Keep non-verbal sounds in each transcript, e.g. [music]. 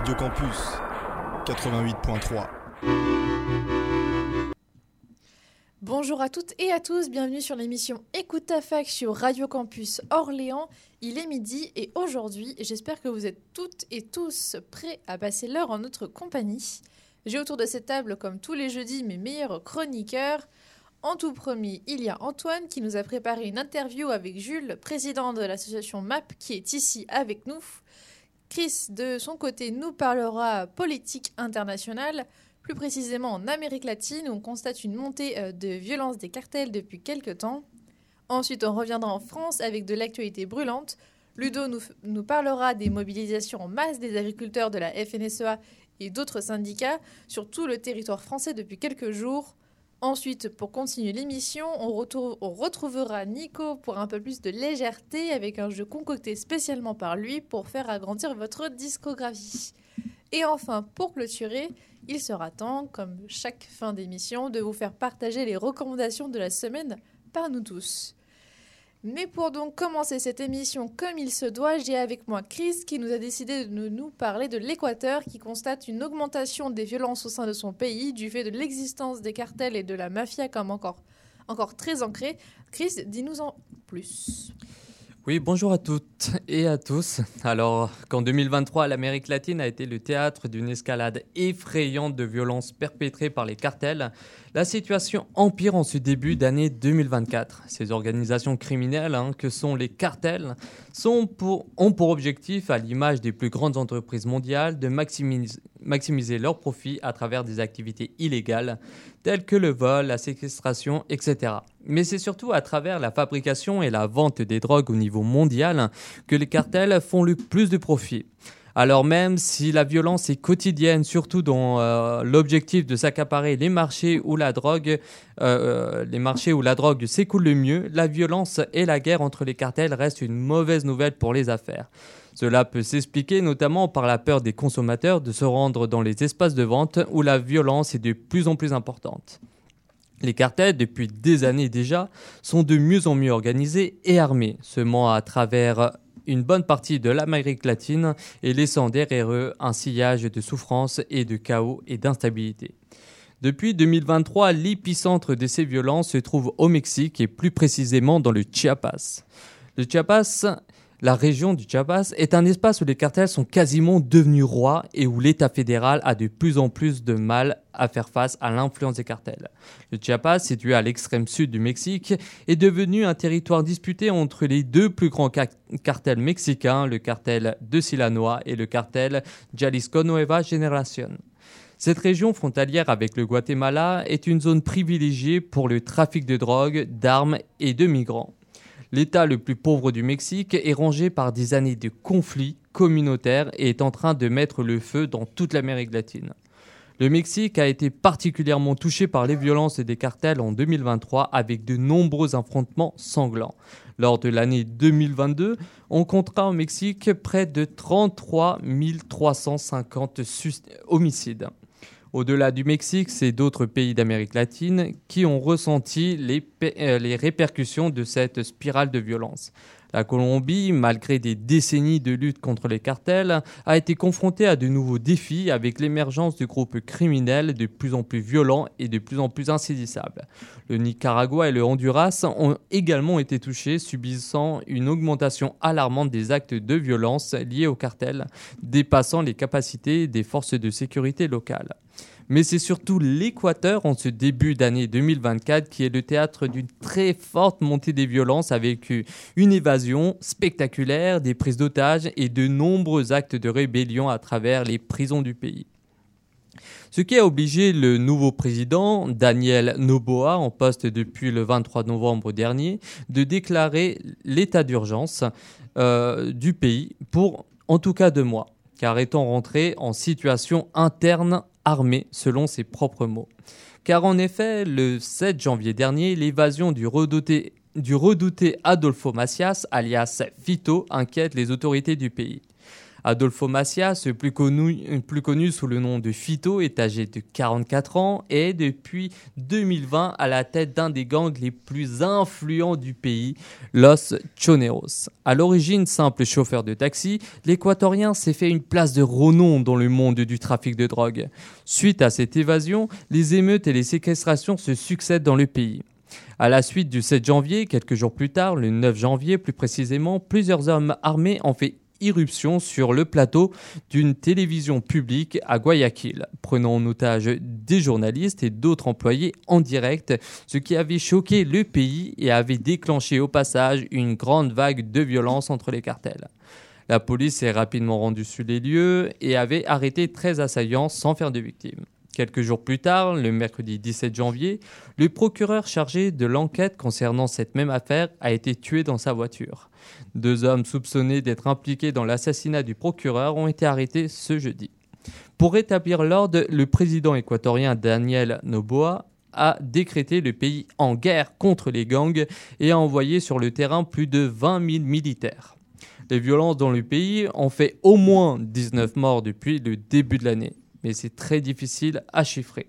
Radio Campus 88.3. Bonjour à toutes et à tous, bienvenue sur l'émission Écoute ta fac sur Radio Campus Orléans. Il est midi et aujourd'hui, j'espère que vous êtes toutes et tous prêts à passer l'heure en notre compagnie. J'ai autour de cette table, comme tous les jeudis, mes meilleurs chroniqueurs. En tout premier, il y a Antoine qui nous a préparé une interview avec Jules, président de l'association MAP, qui est ici avec nous. Chris, de son côté, nous parlera politique internationale, plus précisément en Amérique latine, où on constate une montée euh, de violence des cartels depuis quelques temps. Ensuite, on reviendra en France avec de l'actualité brûlante. Ludo nous, nous parlera des mobilisations en masse des agriculteurs de la FNSEA et d'autres syndicats sur tout le territoire français depuis quelques jours. Ensuite, pour continuer l'émission, on, retrouvera Nico pour un peu plus de légèreté avec un jeu concocté spécialement par lui pour faire agrandir votre discographie. Et enfin, pour clôturer, il sera temps, comme chaque fin d'émission, de vous faire partager les recommandations de la semaine par nous tous. Mais pour donc commencer cette émission comme il se doit, j'ai avec moi Chris qui nous a décidé de nous parler de l'Équateur qui constate une augmentation des violences au sein de son pays du fait de l'existence des cartels et de la mafia comme encore, encore très ancrée. Chris, dis-nous en plus. Oui, bonjour à toutes et à tous. Alors, qu'en 2023, l'Amérique latine a été le théâtre d'une escalade effrayante de violences perpétrées par les cartels, la situation empire en ce début d'année 2024. Ces organisations criminelles, hein, que sont les cartels, ont pour objectif, à l'image des plus grandes entreprises mondiales, de maximiser, maximiser leurs profits à travers des activités illégales telles que le vol, la séquestration, etc. Mais c'est surtout à travers la fabrication et la vente des drogues au niveau mondial que les cartels font le plus de profits. Alors même si la violence est quotidienne, surtout dans euh, l'objectif de s'accaparer les marchés où la drogue, euh, euh, les marchés où la drogue s'écoule le mieux, la violence et la guerre entre les cartels restent une mauvaise nouvelle pour les affaires. Cela peut s'expliquer notamment par la peur des consommateurs de se rendre dans les espaces de vente où la violence est de plus en plus importante. Les cartels, depuis des années déjà, sont de mieux en mieux organisés et armés, seulement à travers une bonne partie de l'Amérique latine et laissant derrière eux un sillage de souffrance et de chaos et d'instabilité. Depuis 2023, l'épicentre de ces violences se trouve au Mexique et plus précisément dans le Chiapas. Le Chiapas la région du Chiapas est un espace où les cartels sont quasiment devenus rois et où l'État fédéral a de plus en plus de mal à faire face à l'influence des cartels. Le Chiapas, situé à l'extrême sud du Mexique, est devenu un territoire disputé entre les deux plus grands cartels mexicains, le cartel de Silanoa et le cartel Jalisco Nueva Generación. Cette région frontalière avec le Guatemala est une zone privilégiée pour le trafic de drogue, d'armes et de migrants. L'État le plus pauvre du Mexique est rangé par des années de conflits communautaires et est en train de mettre le feu dans toute l'Amérique latine. Le Mexique a été particulièrement touché par les violences des cartels en 2023 avec de nombreux affrontements sanglants. Lors de l'année 2022, on comptera au Mexique près de 33 350 homicides. Au-delà du Mexique, c'est d'autres pays d'Amérique latine qui ont ressenti euh, les, répercussions de cette spirale de violence. La Colombie, malgré des décennies de lutte contre les cartels, a été confrontée à de nouveaux défis avec l'émergence de groupes criminels de plus en plus violents et de plus en plus insaisissables. Le Nicaragua et le Honduras ont également été touchés, subissant une augmentation alarmante des actes de violence liés aux cartels, dépassant les capacités des forces de sécurité locales mais c'est surtout l'Équateur en ce début d'année 2024 qui est le théâtre d'une très forte montée des violences avec une évasion spectaculaire, des prises d'otages et de nombreux actes de rébellion à travers les prisons du pays. Ce qui a obligé le nouveau président, Daniel Noboa, en poste depuis le 23 novembre dernier, de déclarer l'état d'urgence euh, du pays pour en tout cas deux mois, car étant rentré en situation interne armée, selon ses propres mots. Car en effet, le 7 janvier dernier, l'évasion du redouté, Adolfo Macias, alias Fito, inquiète les autorités du pays. Adolfo Macias, plus connu, plus connu sous le nom de Fito, est âgé de 44 ans et depuis 2020 à la tête d'un des gangs les plus influents du pays, Los Choneros. À l'origine simple chauffeur de taxi, l'équatorien s'est fait une place de renom dans le monde du trafic de drogue. Suite à cette évasion, les émeutes et les séquestrations se succèdent dans le pays. À la suite du 7 janvier, quelques jours plus tard, le 9 janvier plus précisément, plusieurs hommes armés ont fait irruption sur le plateau d'une télévision publique à Guayaquil, prenant en otage des journalistes et d'autres employés en direct, ce qui avait choqué le pays et avait déclenché au passage une grande vague de violence entre les cartels. La police s'est rapidement rendue sur les lieux et avait arrêté 13 assaillants sans faire de victimes. Quelques jours plus tard, le mercredi 17 janvier, le procureur chargé de l'enquête concernant cette même affaire a été tué dans sa voiture. Deux hommes soupçonnés d'être impliqués dans l'assassinat du procureur ont été arrêtés ce jeudi. Pour rétablir l'ordre, le président équatorien Daniel Noboa a décrété le pays en guerre contre les gangs et a envoyé sur le terrain plus de 20 000 militaires. Les violences dans le pays ont fait au moins 19 morts depuis le début de l'année mais c'est très difficile à chiffrer.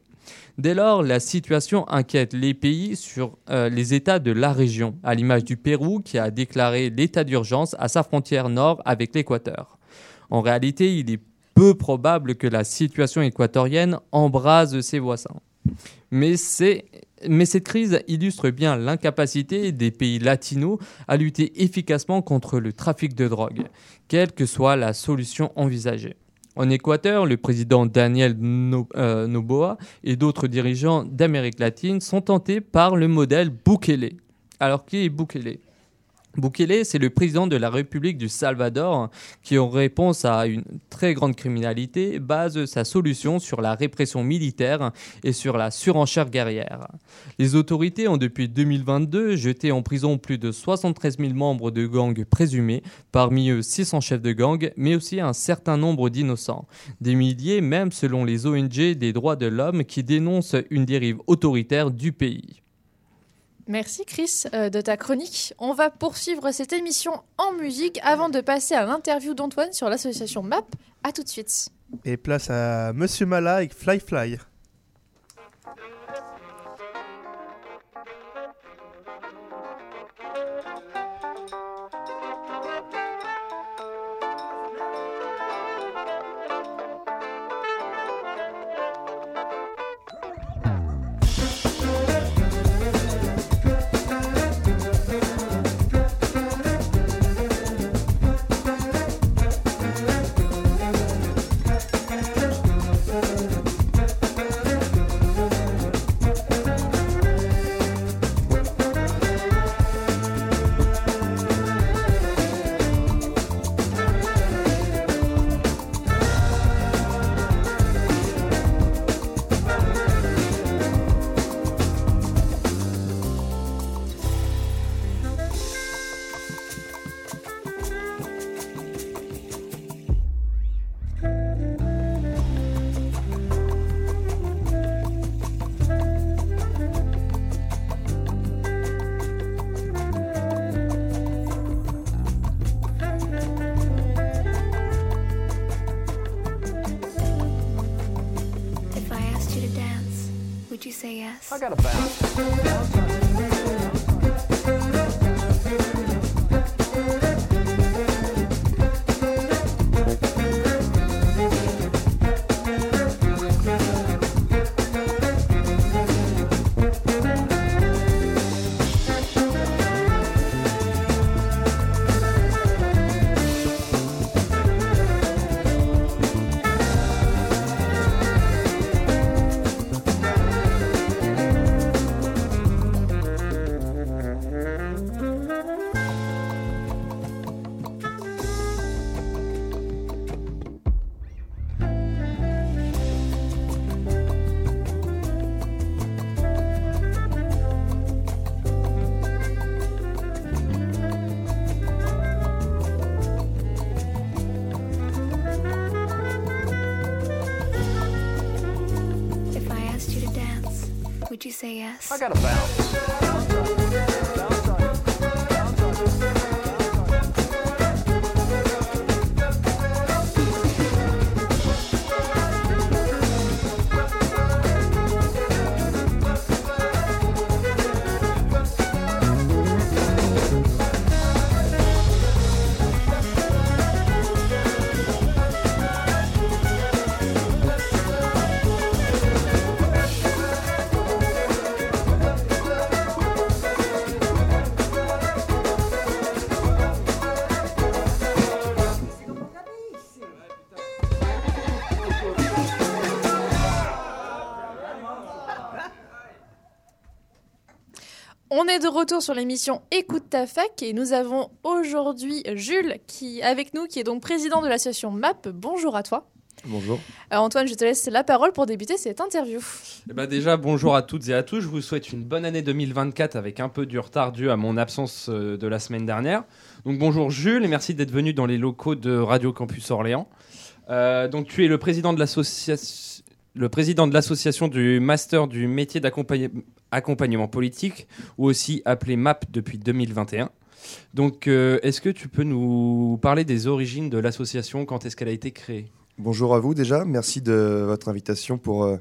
Dès lors, la situation inquiète les pays sur euh, les États de la région, à l'image du Pérou qui a déclaré l'état d'urgence à sa frontière nord avec l'Équateur. En réalité, il est peu probable que la situation équatorienne embrase ses voisins. Mais, mais cette crise illustre bien l'incapacité des pays latinos à lutter efficacement contre le trafic de drogue, quelle que soit la solution envisagée. En Équateur, le président Daniel euh, Noboa et d'autres dirigeants d'Amérique latine sont tentés par le modèle Bukele. Alors qui est Bukele? Bukele, c'est le président de la République du Salvador qui, en réponse à une très grande criminalité, base sa solution sur la répression militaire et sur la surenchère guerrière. Les autorités ont depuis 2022 jeté en prison plus de 73 000 membres de gangs présumés, parmi eux 600 chefs de gang, mais aussi un certain nombre d'innocents. Des milliers même selon les ONG des droits de l'homme qui dénoncent une dérive autoritaire du pays. Merci Chris euh, de ta chronique. On va poursuivre cette émission en musique avant de passer à l'interview d'Antoine sur l'association MAP. A tout de suite. Et place à Monsieur Mala avec Fly Fly. I got a bounce. De retour sur l'émission Écoute ta fac et nous avons aujourd'hui Jules qui avec nous qui est donc président de l'association MAP. Bonjour à toi. Bonjour. Euh, Antoine, je te laisse la parole pour débuter cette interview. Eh ben déjà, bonjour à toutes et à tous. Je vous souhaite une bonne année 2024 avec un peu du retard dû à mon absence euh, de la semaine dernière. Donc bonjour Jules et merci d'être venu dans les locaux de Radio Campus Orléans. Euh, donc tu es le président de l'association le président de l'association du master du métier d'accompagnement politique, ou aussi appelé MAP depuis 2021. Donc, euh, est-ce que tu peux nous parler des origines de l'association? Quand est-ce qu'elle a été créée? Bonjour à vous déjà, merci de votre invitation pour, euh,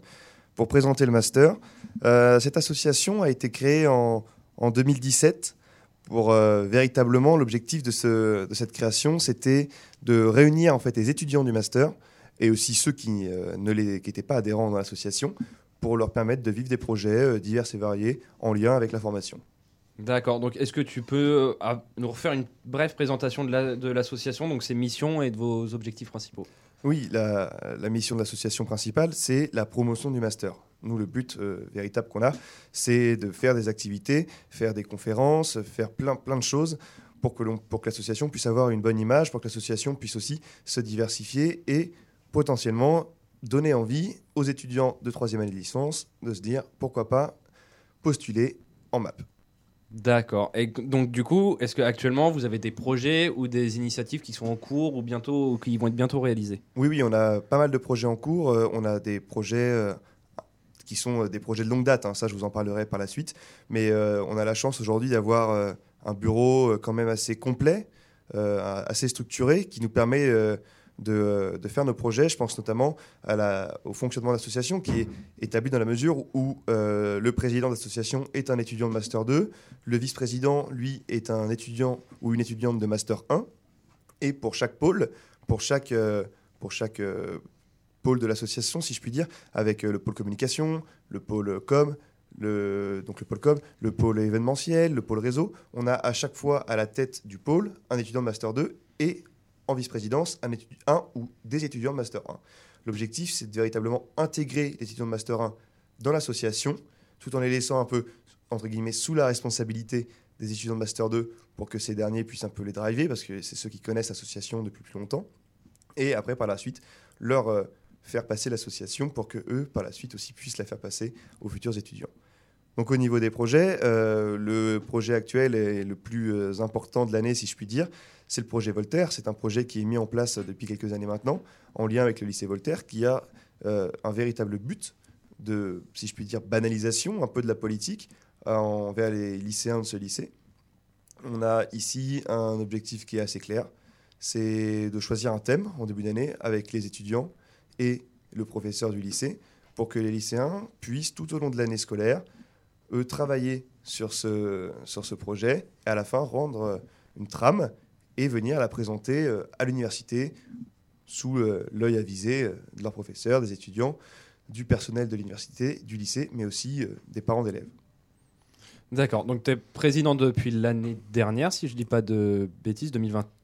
pour présenter le master. Euh, cette association a été créée en, en 2017 pour véritablement l'objectif de, ce, de cette création, c'était de réunir en fait les étudiants du master et aussi ceux qui euh, ne les, qui n'étaient pas adhérents dans l'association pour leur permettre de vivre des projets euh, divers et variés en lien avec la formation. D'accord, donc est-ce que tu peux euh, nous refaire une brève présentation de la- de l'association, donc ses missions et de vos objectifs principaux? Oui, la, la mission de l'association principale, c'est la promotion du master. Nous, le but euh, véritable qu'on a, c'est de faire des activités, faire des conférences, faire plein, plein de choses pour que, l'on- pour que l'association puisse avoir une bonne image, pour que l'association puisse aussi se diversifier et potentiellement donner envie aux étudiants de troisième année de licence de se dire pourquoi pas postuler en MAP. D'accord. Et donc du coup, est-ce qu'actuellement vous avez des projets ou des initiatives qui sont en cours ou bientôt ou qui vont être bientôt réalisées? Oui, oui, on a pas mal de projets en cours. Euh, on a des projets euh, qui sont euh, des projets de longue date. hein. Ça, je vous en parlerai par la suite. Mais euh, on a la chance aujourd'hui d'avoir un bureau quand même assez complet, assez structuré, qui nous permet de, de faire nos projets. Je pense notamment au fonctionnement de l'association qui est établi dans la mesure où euh, le président de l'association est un étudiant de Master 2, le vice-président, lui, est un étudiant ou une étudiante de Master 1. Et pour chaque pôle, pour chaque, euh, pour chaque euh, pôle de l'association, si je puis dire, avec euh, le pôle communication, le pôle com, le, donc le pôle com, le pôle événementiel, le pôle réseau. On a à chaque fois à la tête du pôle un étudiant de Master 2 et en vice-présidence un, ou des étudiants de Master 1. L'objectif, c'est de véritablement intégrer les étudiants de Master 1 dans l'association, tout en les laissant un peu, entre guillemets, sous la responsabilité des étudiants de Master 2 pour que ces derniers puissent un peu les driver, parce que c'est ceux qui connaissent l'association depuis plus longtemps. Et après, par la suite, leur euh, faire passer l'association pour que eux, par la suite, aussi puissent la faire passer aux futurs étudiants. Donc au niveau des projets, euh, le projet actuel est le plus euh, important de l'année, si je puis dire. C'est le projet Voltaire. C'est un projet qui est mis en place depuis quelques années maintenant, en lien avec le lycée Voltaire, qui a euh, un véritable but de, si je puis dire, banalisation un peu de la politique envers les lycéens de ce lycée. On a ici un objectif qui est assez clair, c'est de choisir un thème en début d'année avec les étudiants et le professeur du lycée pour que les lycéens puissent tout au long de l'année scolaire, eux, travailler sur ce, sur ce projet et à la fin rendre euh, une trame et venir la présenter euh, à l'université sous euh, l'œil avisé de leurs professeurs, des étudiants, du personnel de l'université, du lycée, mais aussi des parents d'élèves. D'accord. Donc tu es président depuis l'année dernière, si je dis pas de bêtises, 2021.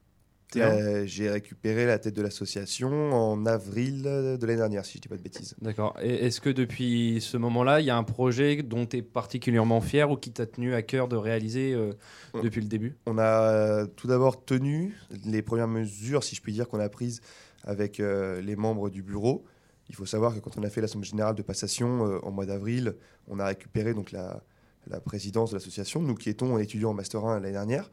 Euh, J'ai récupéré la tête de l'association en avril de l'année dernière, si je ne dis pas de bêtises. D'accord. Et est-ce que depuis ce moment-là, il y a un projet dont tu es particulièrement fier ou qui t'a tenu à cœur de réaliser euh, depuis le début? On a euh, tout d'abord tenu les premières mesures, si je puis dire, qu'on a prises avec euh, les membres du bureau. Il faut savoir que quand on a fait l'Assemblée générale de passation euh, en mois d'avril, on a récupéré donc la, la présidence de l'association. Nous qui étions étudiants en Master 1 l'année dernière,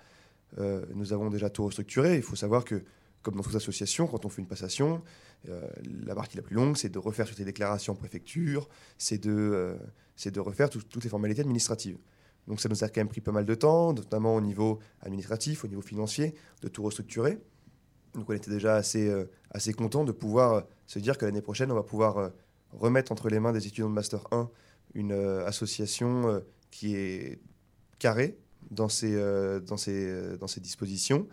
euh, nous avons déjà tout restructuré. Il faut savoir que, comme dans toute association, quand on fait une passation, euh, la partie la plus longue, c'est de refaire toutes les déclarations en préfecture, c'est de, euh, de refaire tout- toutes les formalités administratives. Donc ça nous a quand même pris pas mal de temps, notamment au niveau administratif, au niveau financier, de tout restructurer. Donc on était déjà assez, euh, assez content de pouvoir se dire que l'année prochaine, on va pouvoir remettre entre les mains des étudiants de Master 1 une association qui est carrée dans ses, euh, dans ses, euh, dans ses dispositions.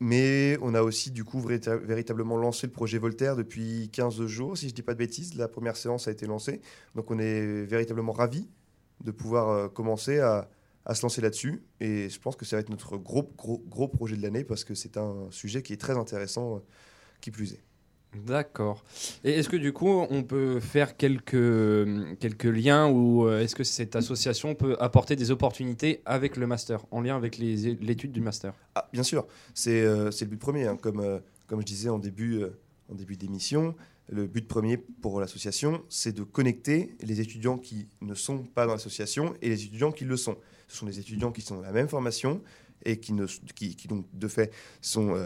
Mais on a aussi du coup vérita- véritablement lancé le projet Voltaire depuis 15 jours, si je ne dis pas de bêtises. La première séance a été lancée. Donc on est véritablement ravis de pouvoir euh, commencer à, à se lancer là-dessus. Et je pense que ça va être notre gros, gros, gros projet de l'année parce que c'est un sujet qui est très intéressant, qui plus est. D'accord. Et est-ce que du coup, on peut faire quelques, quelques liens ou euh, est-ce que cette association peut apporter des opportunités avec le master, en lien avec l'étude du master? Ah, bien sûr, c'est euh, le but premier. hein. Comme, euh, comme je disais en début, euh, en début d'émission, le but premier pour l'association, c'est de connecter les étudiants qui ne sont pas dans l'association et les étudiants qui le sont. Ce sont des étudiants qui sont dans la même formation et qui, ne, qui, donc, de fait, sont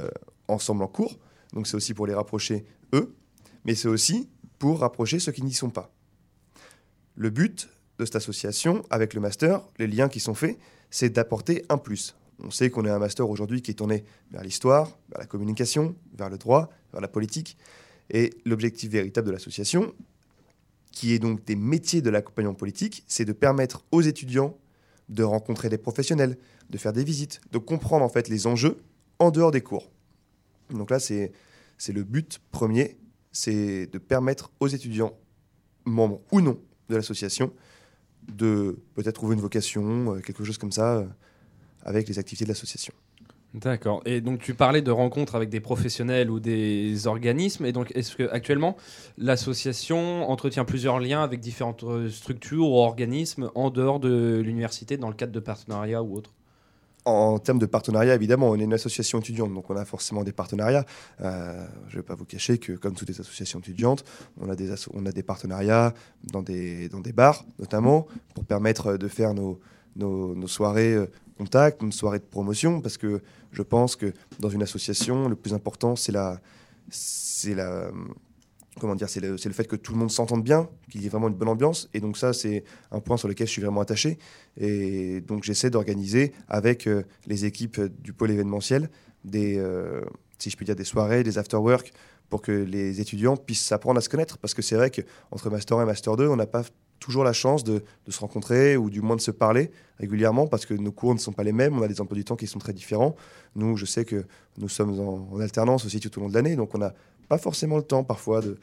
ensemble en cours. Donc c'est aussi pour les rapprocher eux, mais c'est aussi pour rapprocher ceux qui n'y sont pas. Le but de cette association, avec le master, les liens qui sont faits, c'est d'apporter un plus. On sait qu'on est un master aujourd'hui qui est tourné vers l'histoire, vers la communication, vers le droit, vers la politique. Et l'objectif véritable de l'association, qui est donc des métiers de l'accompagnement politique, c'est de permettre aux étudiants de rencontrer des professionnels, de faire des visites, de comprendre en fait les enjeux en dehors des cours. Donc là, c'est c'est le but premier, c'est de permettre aux étudiants, membres ou non de l'association, de peut-être trouver une vocation, euh, quelque chose comme ça, euh, avec les activités de l'association. D'accord. Et donc tu parlais de rencontres avec des professionnels ou des organismes. Et donc est-ce que actuellement l'association entretient plusieurs liens avec différentes euh, structures ou organismes en dehors de l'université dans le cadre de partenariats ou autres? En termes de partenariat, évidemment, on est une association étudiante, donc on a forcément des partenariats. Euh, je ne vais pas vous cacher que, comme toutes les associations étudiantes, on a des, on a des partenariats dans des, dans des bars, notamment, pour permettre de faire nos, nos, nos soirées euh, contact, nos soirées de promotion, parce que je pense que dans une association, le plus important, c'est la, c'est la, comment dire, c'est le, le fait que tout le monde s'entende bien, qu'il y ait vraiment une bonne ambiance. Et donc ça, c'est un point sur lequel je suis vraiment attaché. Et donc j'essaie d'organiser avec euh, les équipes du pôle événementiel des, euh, si je puis dire, des soirées, des after-work, pour que les étudiants puissent apprendre à se connaître. Parce que c'est vrai qu'entre Master 1 et Master 2, on n'a pas toujours la chance de, de se rencontrer ou du moins de se parler régulièrement parce que nos cours ne sont pas les mêmes, on a des emplois du temps qui sont très différents. Nous, je sais que nous sommes en, en alternance aussi tout au long de l'année, donc on n'a pas forcément le temps parfois de,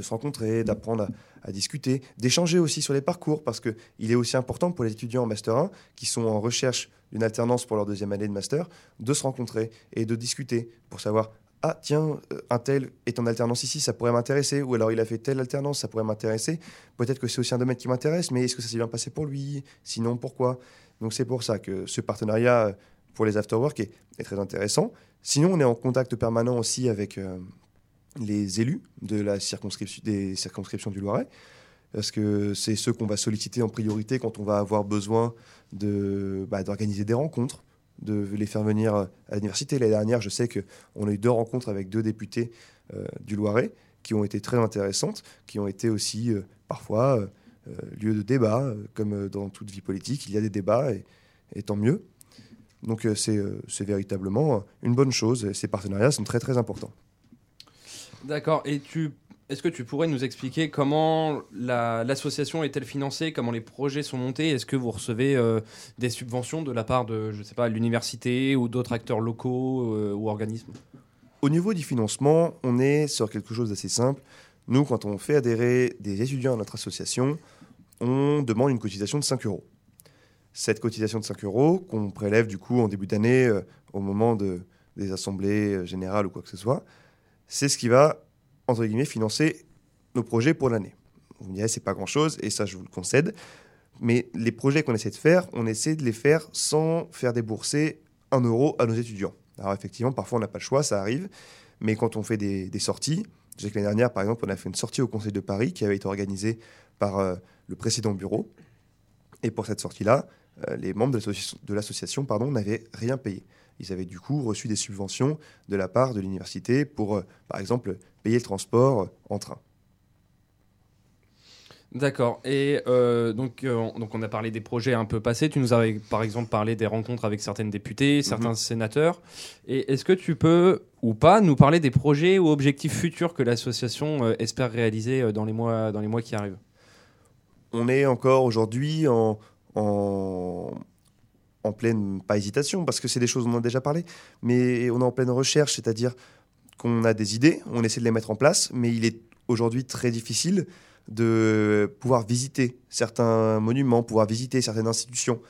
se rencontrer, d'apprendre à, à discuter, d'échanger aussi sur les parcours, parce qu'il est aussi important pour les étudiants en Master 1 qui sont en recherche d'une alternance pour leur deuxième année de Master, de se rencontrer et de discuter pour savoir ah tiens, euh, un tel est en alternance ici, ça pourrait m'intéresser, ou alors il a fait telle alternance, ça pourrait m'intéresser. Peut-être que c'est aussi un domaine qui m'intéresse, mais est-ce que ça s'est bien passé pour lui? Sinon, pourquoi? Donc c'est pour ça que ce partenariat euh, pour les afterwork est, est très intéressant. Sinon, on est en contact permanent aussi avec euh, les élus de la circonscription, des circonscriptions du Loiret, parce que c'est ceux qu'on va solliciter en priorité quand on va avoir besoin de, bah, d'organiser des rencontres, de les faire venir à l'université. L'année dernière, je sais qu'on a eu deux rencontres avec deux députés euh, du Loiret qui ont été très intéressantes, qui ont été aussi euh, parfois euh, euh, lieu de débat, comme dans toute vie politique, il y a des débats et, tant mieux. Donc c'est, c'est véritablement une bonne chose. Ces partenariats sont très très importants. D'accord. Et est-ce que tu pourrais nous expliquer comment la- l'association est-elle financée, comment les projets sont montés? Est-ce que vous recevez euh, des subventions de la part de, je sais pas, l'université ou d'autres acteurs locaux euh, ou organismes? Au niveau du financement, on est sur quelque chose d'assez simple. Nous, quand on fait adhérer des étudiants à notre association, on demande une cotisation de 5 euros. Cette cotisation de 5 euros, qu'on prélève du coup en début d'année euh, au moment de, des assemblées générales ou quoi que ce soit, c'est ce qui va, entre guillemets, financer nos projets pour l'année. Vous me direz, c'est pas grand-chose, et ça, je vous le concède. Mais les projets qu'on essaie de faire, on essaie de les faire sans faire débourser un euro à nos étudiants. Alors effectivement, parfois on n'a pas le choix, ça arrive. Mais quand on fait des, sorties, je sais que l'année dernière, par exemple, on a fait une sortie au Conseil de Paris qui avait été organisée par euh, le précédent bureau. Et pour cette sortie-là, euh, les membres de l'association- n'avaient rien payé. Ils avaient du coup reçu des subventions de la part de l'université pour, euh, par exemple, payer le transport euh, en train. D'accord. Et euh, donc, euh, on- donc, on a parlé des projets un peu passés. Tu nous avais, par exemple, parlé des rencontres avec certaines députés, certains sénateurs. Et est-ce que tu peux, ou pas, nous parler des projets ou objectifs futurs que l'association euh, espère réaliser dans les mois, dans les mois qui arrivent? On est encore aujourd'hui en, en, en pleine, pas hésitation, parce que c'est des choses dont on a déjà parlé, mais on est en pleine recherche, c'est-à-dire qu'on a des idées, on essaie de les mettre en place, mais il est aujourd'hui très difficile de pouvoir visiter certains monuments, pouvoir visiter certaines institutions.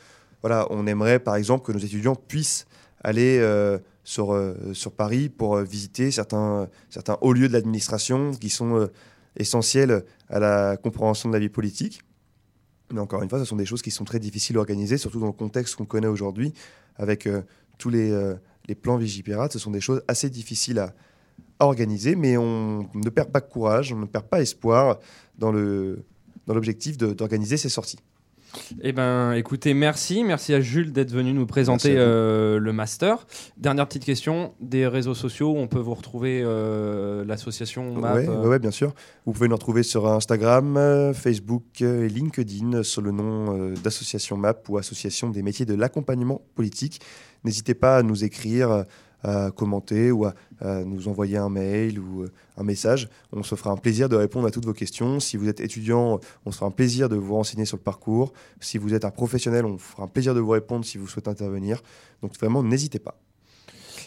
Voilà, on aimerait par exemple que nos étudiants puissent aller euh, sur, euh, sur Paris pour euh, visiter certains, certains hauts lieux de l'administration qui sont essentiels à la compréhension de la vie politique. Mais encore une fois, ce sont des choses qui sont très difficiles à organiser, surtout dans le contexte qu'on connaît aujourd'hui, avec euh, tous les, euh, les plans Vigipirate. Ce sont des choses assez difficiles à, organiser, mais on ne perd pas courage, on ne perd pas espoir dans l'objectif d'organiser ces sorties. Eh ben, écoutez, merci, merci à Jules d'être venu nous présenter euh, le master. Dernière petite question, des réseaux sociaux, on peut vous retrouver euh, l'association MAP. Oui, euh, bien sûr. Vous pouvez nous retrouver sur Instagram, euh, Facebook et LinkedIn sous le nom d'association MAP ou Association des métiers de l'accompagnement politique. N'hésitez pas à nous écrire, commenter ou à, à nous envoyer un mail ou euh, un message. On se fera un plaisir de répondre à toutes vos questions. Si vous êtes étudiant, on se fera un plaisir de vous renseigner sur le parcours. Si vous êtes un professionnel, on fera un plaisir de vous répondre si vous souhaitez intervenir. Donc vraiment, n'hésitez pas.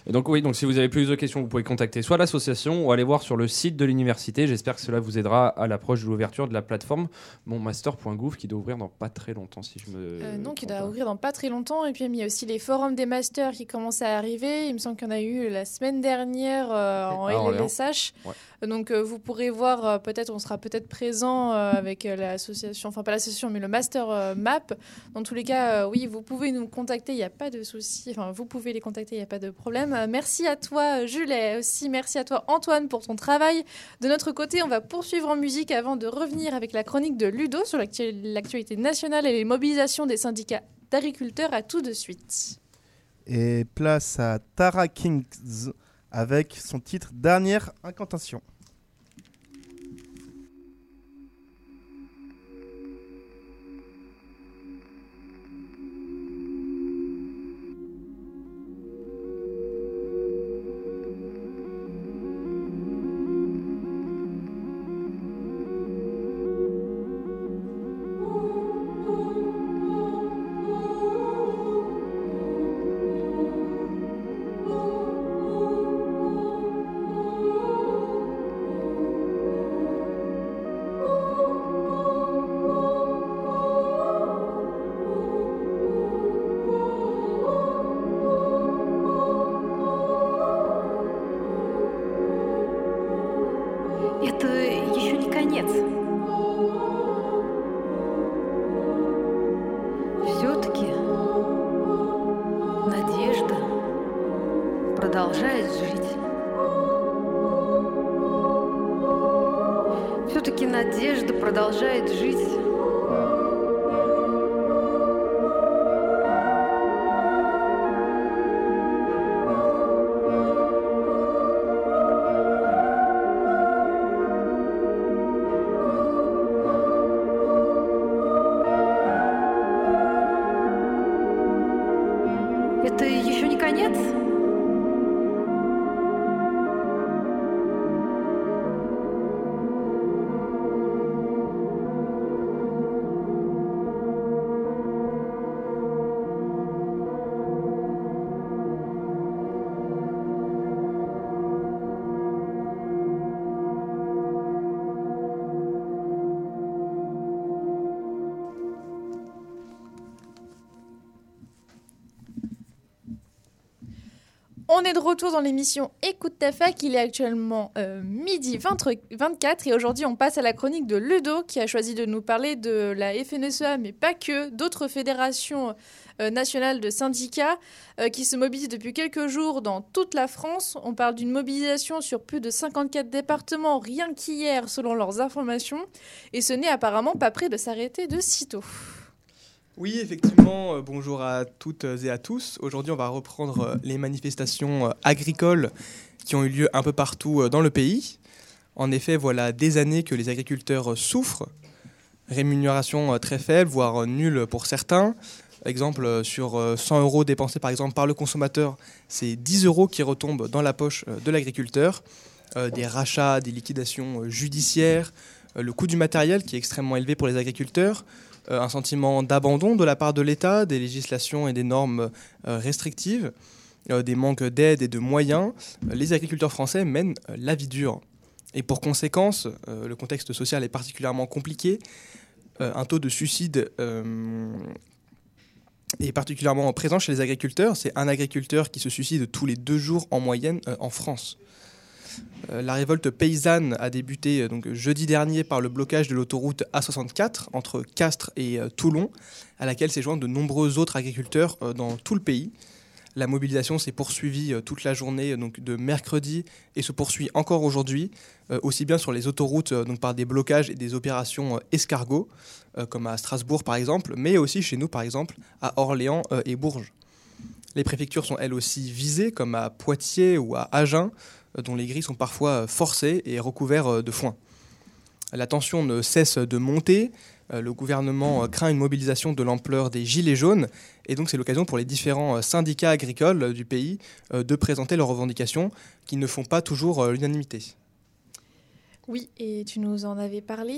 Et donc oui, donc si vous avez plus de questions, vous pouvez contacter soit l'association ou aller voir sur le site de l'université. J'espère que cela vous aidera à l'approche de l'ouverture de la plateforme monmaster.gouv qui doit ouvrir dans pas très longtemps si je me Euh, non, qui doit ouvrir dans pas très longtemps. Et puis, il y a aussi les forums des masters qui commencent à arriver. Il me semble qu'il y en a eu la semaine dernière euh, en. LLSH. Ouais. Donc, euh, vous pourrez voir, peut-être, on sera peut-être présent avec l'association, enfin, pas l'association, mais le master MAP. Dans tous les cas, oui, vous pouvez nous contacter, il n'y a pas de souci. Enfin, vous pouvez les contacter, il n'y a pas de problème. Euh, merci à toi, Jules, et aussi merci à toi, Antoine, pour ton travail. De notre côté, on va poursuivre en musique avant de revenir avec la chronique de Ludo sur l'actu- l'actualité nationale et les mobilisations des syndicats d'agriculteurs. À tout de suite. Et place à Tara Kings avec son titre Dernière incantation. Est de retour dans l'émission Écoute ta fac. Il est actuellement euh, midi 20 24 et aujourd'hui on passe à la chronique de Ludo qui a choisi de nous parler de la FNSEA mais pas que, d'autres fédérations euh, nationales de syndicats euh, qui se mobilisent depuis quelques jours dans toute la France. On parle d'une mobilisation sur plus de 54 départements rien qu'hier selon leurs informations et ce n'est apparemment pas près de s'arrêter de sitôt. Oui, effectivement, euh, bonjour à toutes et à tous. Aujourd'hui, on va reprendre euh, les manifestations euh, agricoles qui ont eu lieu un peu partout dans le pays. En effet, voilà des années que les agriculteurs souffrent. Rémunération très faible, voire nulle pour certains. Exemple, sur euh, 100 euros dépensés par exemple par le consommateur, c'est 10 euros qui retombent dans la poche de l'agriculteur. Des rachats, des liquidations judiciaires, le coût du matériel qui est extrêmement élevé pour les agriculteurs, un sentiment d'abandon de la part de l'État, des législations et des normes euh, restrictives, euh, des manques d'aide et de moyens, euh, les agriculteurs français mènent euh, la vie dure. Et pour conséquence, euh, le contexte social est particulièrement compliqué. Euh, un taux de suicide euh, est particulièrement présent chez les agriculteurs. C'est un agriculteur qui se suicide tous les deux jours en moyenne euh, en France. Euh, la révolte paysanne a débuté euh, jeudi dernier par le blocage de l'autoroute A64 entre Castres et euh, Toulon, à laquelle s'est joint de nombreux autres agriculteurs dans tout le pays. La mobilisation s'est poursuivie toute la journée de mercredi et se poursuit encore aujourd'hui, aussi bien sur les autoroutes par des blocages et des opérations escargots, comme à Strasbourg par exemple, mais aussi chez nous par exemple à Orléans et Bourges. Les préfectures sont elles aussi visées, comme à Poitiers ou à Agen, dont les grilles sont parfois euh, forcées et recouverts euh, de foin. La tension ne cesse de monter. Euh, Le gouvernement euh, craint une mobilisation de l'ampleur des Gilets jaunes. Et donc, c'est l'occasion pour les différents euh, syndicats agricoles euh, du pays euh, de présenter leurs revendications qui ne font pas toujours euh, l'unanimité. Oui, et tu nous en avais parlé.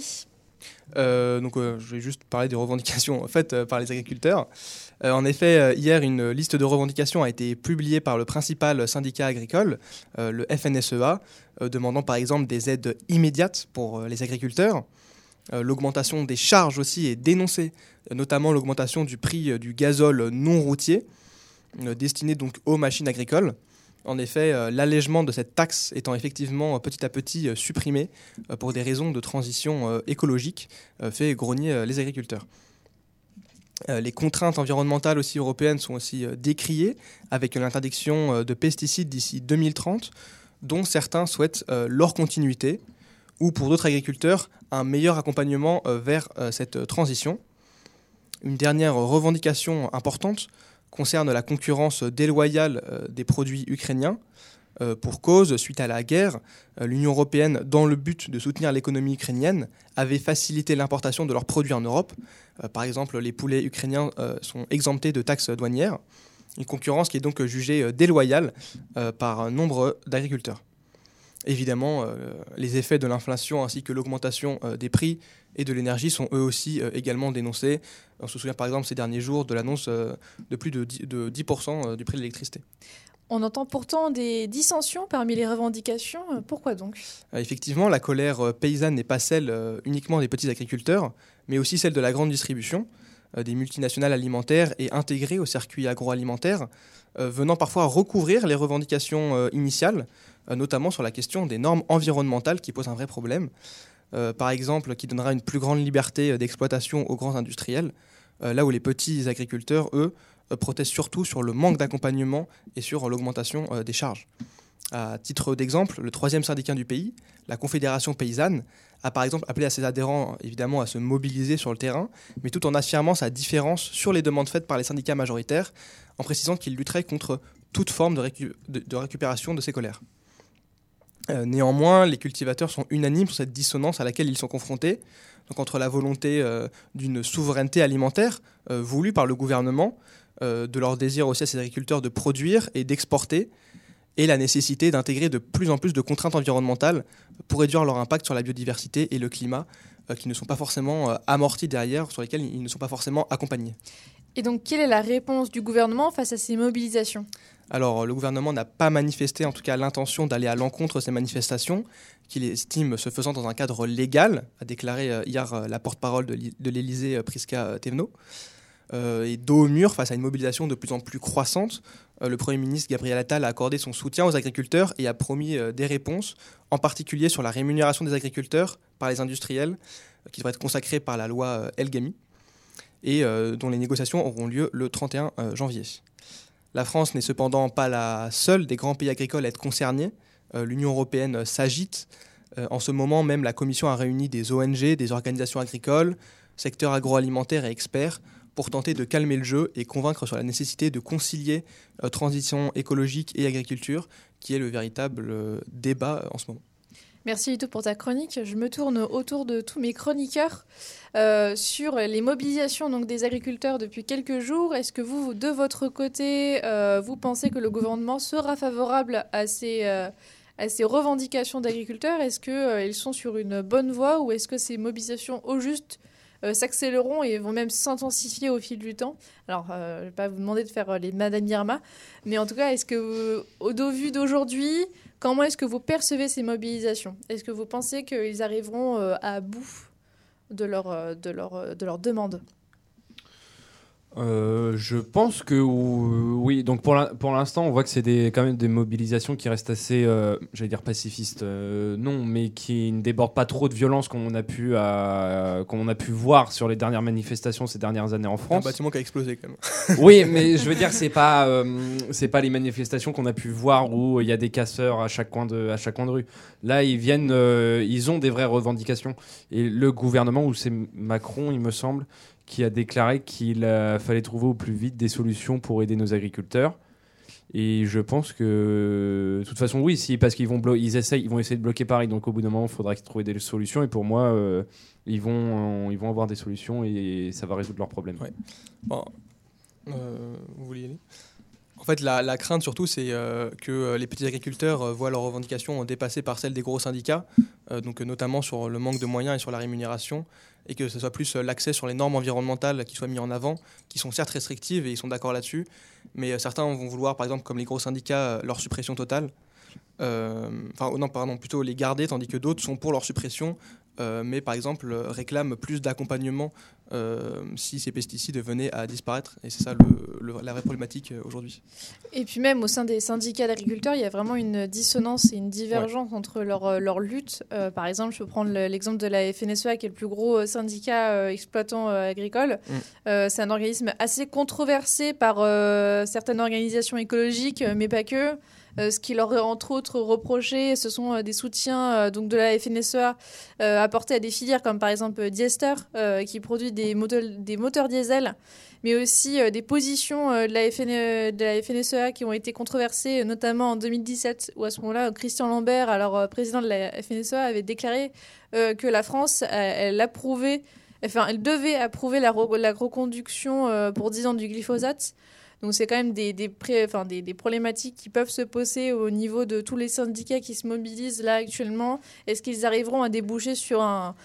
Euh, donc, euh, je vais juste parler des revendications faites euh, par les agriculteurs. Euh, en effet, euh, hier, une liste de revendications a été publiée par le principal syndicat agricole, euh, le FNSEA, demandant par exemple des aides immédiates pour les agriculteurs. L'augmentation des charges aussi est dénoncée, notamment l'augmentation du prix du gazole non routier, destiné donc aux machines agricoles. En effet, l'allègement de cette taxe étant effectivement petit à petit supprimé pour des raisons de transition écologique, fait grogner les agriculteurs. Euh, les contraintes environnementales aussi européennes sont aussi euh, décriées, avec l'interdiction euh, de pesticides d'ici 2030, dont certains souhaitent leur continuité, ou pour d'autres agriculteurs, un meilleur accompagnement vers cette transition. Une dernière revendication importante concerne la concurrence déloyale des produits ukrainiens. Euh, Pour cause, suite à la guerre, euh, l'Union européenne, dans le but de soutenir l'économie ukrainienne, avait facilité l'importation de leurs produits en Europe. Euh, Par exemple, les poulets ukrainiens sont exemptés de taxes douanières. Une concurrence qui est donc jugée déloyale par nombre d'agriculteurs. Évidemment, les effets de l'inflation ainsi que l'augmentation des prix et de l'énergie sont eux aussi également dénoncés. On se souvient par exemple ces derniers jours de l'annonce de plus de 10%, de 10% euh, du prix de l'électricité. On entend pourtant des dissensions parmi les revendications. Euh, Pourquoi donc? Euh, Effectivement, la colère euh, paysanne n'est pas celle uniquement des petits agriculteurs, mais aussi celle de la grande distribution, des multinationales alimentaires et intégrées au circuit agroalimentaire, venant parfois recouvrir les revendications initiales, notamment sur la question des normes environnementales qui posent un vrai problème. Par exemple, qui donnera une plus grande liberté d'exploitation aux grands industriels, là où les petits agriculteurs, eux, euh, protestent surtout sur le manque d'accompagnement et sur l'augmentation euh, des charges. À titre d'exemple, le troisième syndicat du pays, la Confédération paysanne, a par exemple appelé à ses adhérents évidemment à se mobiliser sur le terrain, mais tout en affirmant sa différence sur les demandes faites par les syndicats majoritaires, en précisant qu'il lutterait contre toute forme de, récu- de- de récupération de ces colères. Euh, néanmoins, les cultivateurs sont unanimes sur cette dissonance à laquelle ils sont confrontés, donc entre la volonté d'une souveraineté alimentaire voulue par le gouvernement, de leur désir aussi à ces agriculteurs de produire et d'exporter, et la nécessité d'intégrer de plus en plus de contraintes environnementales pour réduire leur impact sur la biodiversité et le climat, euh, qui ne sont pas forcément euh, amortis derrière, sur lesquels ils ne sont pas forcément accompagnés. Et donc, quelle est la réponse du gouvernement face à ces mobilisations? Alors, le gouvernement n'a pas manifesté, en tout cas, l'intention d'aller à l'encontre de ces manifestations, qu'il estime se faisant dans un cadre légal, a déclaré euh, hier euh, la porte-parole de l'Élysée, euh, Prisca euh, Thévenot. Euh, et dos au mur, face à une mobilisation de plus en plus croissante, euh, le Premier ministre Gabriel Attal a accordé son soutien aux agriculteurs et a promis euh, des réponses, en particulier sur la rémunération des agriculteurs par les industriels, qui devrait être consacrée par la loi El Gami, et dont les négociations auront lieu le 31 euh, janvier. La France n'est cependant pas la seule des grands pays agricoles à être concernée. Euh, L'Union européenne s'agite. En ce moment même, la Commission a réuni des ONG, des organisations agricoles, secteurs agroalimentaires et experts pour tenter de calmer le jeu et convaincre sur la nécessité de concilier euh, transition écologique et agriculture, qui est le véritable euh, débat euh, en ce moment. Merci Lito pour ta chronique. Je me tourne autour de tous mes chroniqueurs sur les mobilisations donc, des agriculteurs depuis quelques jours. Est-ce que vous, de votre côté, vous pensez que le gouvernement sera favorable à ces, à ces revendications d'agriculteurs? Est-ce qu'ils sont sur une bonne voie ou est-ce que ces mobilisations au juste euh, s'accéléreront et vont même s'intensifier au fil du temps. Alors, euh, je ne vais pas vous demander de faire euh, les Madame Irma, mais en tout cas, est-ce que, au vu d'aujourd'hui, Comment est-ce que vous percevez ces mobilisations? Est-ce que vous pensez qu'ils arriveront à bout de leur, de de leur demande? Euh, je pense que ou- oui. Donc pour l'instant, on voit que c'est des, quand même des mobilisations qui restent assez, euh, j'allais dire pacifistes, euh, non, mais qui ne débordent pas trop de violence qu'on a pu euh, qu'on a pu voir sur les dernières manifestations ces dernières années en Un France. bâtiment qui a explosé quand même. [laughs] oui, mais je veux dire, c'est pas euh, c'est pas les manifestations qu'on a pu voir où il y a des casseurs à chaque coin de à chaque coin de rue. Là, ils viennent, euh, ils ont des vraies revendications. Et le gouvernement, ou c'est Macron, il me semble, qui a déclaré qu'il euh, fallait trouver au plus vite des solutions pour aider nos agriculteurs. Et je pense que, de toute façon, oui, si, parce qu'ils vont, ils ils vont essayer de bloquer Paris. Donc, au bout d'un moment, il faudra trouvent des solutions. Et pour moi, euh, ils, vont, ils vont avoir des solutions et ça va résoudre leurs problèmes. Ouais. Bon, euh, vous voulez aller? En fait, la, crainte surtout, c'est euh, que euh, les petits agriculteurs euh, voient leurs revendications dépassées par celles des gros syndicats, donc notamment sur le manque de moyens et sur la rémunération, et que ce soit plus l'accès sur les normes environnementales qui soient mis en avant, qui sont certes restrictives et ils sont d'accord là-dessus, mais certains vont vouloir, par exemple, comme les gros syndicats, leur suppression totale. Enfin, non, pardon, plutôt les garder, tandis que d'autres sont pour leur suppression, euh, mais par exemple euh, réclament plus d'accompagnement euh, si ces pesticides venaient à disparaître. Et c'est ça le- le- la vraie problématique aujourd'hui. Et puis même au sein des syndicats d'agriculteurs, il y a vraiment une dissonance et une divergence entre leur, leur lutte. Euh, par exemple, je peux prendre le- l'exemple de la FNSEA, qui est le plus gros syndicat exploitant agricole. Mm. C'est un organisme assez controversé par certaines organisations écologiques, mais pas que. Euh, ce qui leur est entre autres reproché, ce sont euh, des soutiens euh, donc de la FNSEA apportés à des filières comme par exemple Diester, qui produit des moteurs, diesel mais aussi des positions de, la FNSEA qui ont été controversées, notamment en 2017, où à ce moment-là, Christian Lambert, alors président de la FNSEA, avait déclaré que la France, euh, elle approuvait, enfin, elle devait approuver la, la reconduction pour 10 ans du glyphosate. Donc c'est quand même des, des, des, problématiques qui peuvent se poser au niveau de tous les syndicats qui se mobilisent là actuellement. Est-ce qu'ils arriveront à déboucher sur un,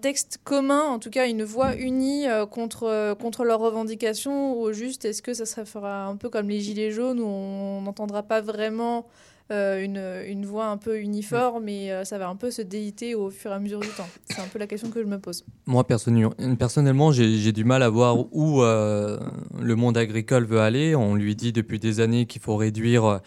texte commun, en tout cas une voix unie euh, contre, euh, contre leurs revendications, ou juste est-ce que ça se fera un peu comme les Gilets jaunes où on n'entendra pas vraiment une, une voix un peu uniforme et euh, ça va un peu se déliter au fur et à mesure du temps C'est un peu la question que je me pose. Moi, personnellement, j'ai du mal à voir où euh, le monde agricole veut aller. On lui dit depuis des années qu'il faut réduire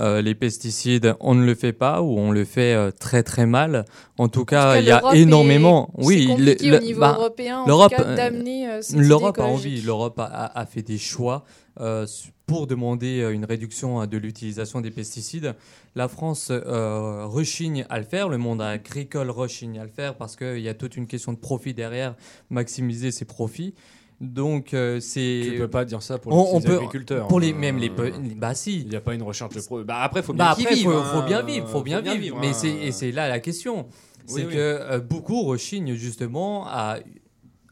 euh, les pesticides. On ne le fait pas ou on le fait euh, très très mal. En tout cas, il y a l'Europe énormément. est- oui, c'est compliqué le- au niveau bah, européen, en l'Europe, euh, euh, L'Europe a envie. L'Europe a, fait des choix euh, pour demander euh, une réduction euh, de l'utilisation des pesticides. La France euh, rechigne à le faire, le monde agricole rechigne à le faire parce qu'il y a toute une question de profit derrière, maximiser ses profits. Donc euh, c'est. Tu peux pas dire ça pour On- les on petits peut- agriculteurs. Pour les Euh, même les pe- bah si. Il n'y a pas une recherche de pro. Bah après, faut bien Bah après, vivent, faut, hein. faut bien vivre, faut bien vivre. mais hein. c'est et c'est là la question, Oui, c'est oui. que euh, beaucoup rechignent justement à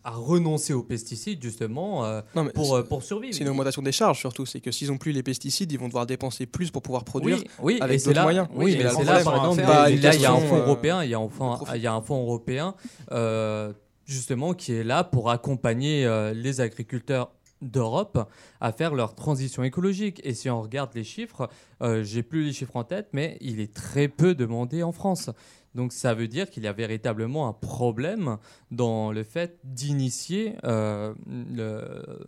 à renoncer aux pesticides justement euh, Non, pour euh, pour survivre. C'est une augmentation des charges surtout. C'est que s'ils n'ont plus les pesticides, ils vont devoir dépenser plus pour pouvoir produire. Oui, oui, avec d'autres moyens. Oui, Oui, mais c'est là, par va exemple, là, une il y a un fonds euh, européen, il y a profit. il y a un fonds européen euh, justement qui est là pour accompagner euh, les agriculteurs d'Europe à faire leur transition écologique. Et si on regarde les chiffres, euh, j'ai plus les chiffres en tête, mais il est très peu demandé en France. Donc ça veut dire qu'il y a véritablement un problème dans le fait d'initier euh, le,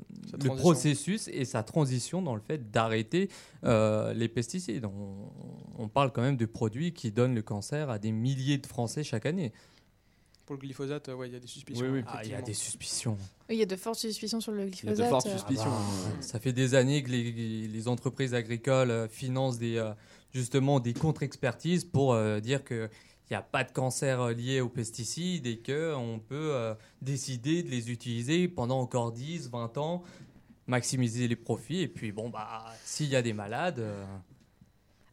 processus et sa transition dans le fait d'arrêter euh, les pesticides. On, on parle quand même de produits qui donnent le cancer à des milliers de Français chaque année. Pour le glyphosate, euh, ouais, il y a des suspicions. Oui, oui. Ah, il y a des suspicions. Oui, il y a de fortes suspicions sur le Il y a glyphosate. de fortes suspicions. Ça fait des années que les, les entreprises agricoles financent des, justement des contre-expertises pour euh, dire qu'il n'y a pas de cancer euh, lié aux pesticides et qu'on peut euh, décider de les utiliser pendant encore 10, 20 ans, maximiser les profits. Et puis, bon, bah, s'il y a des malades. euh,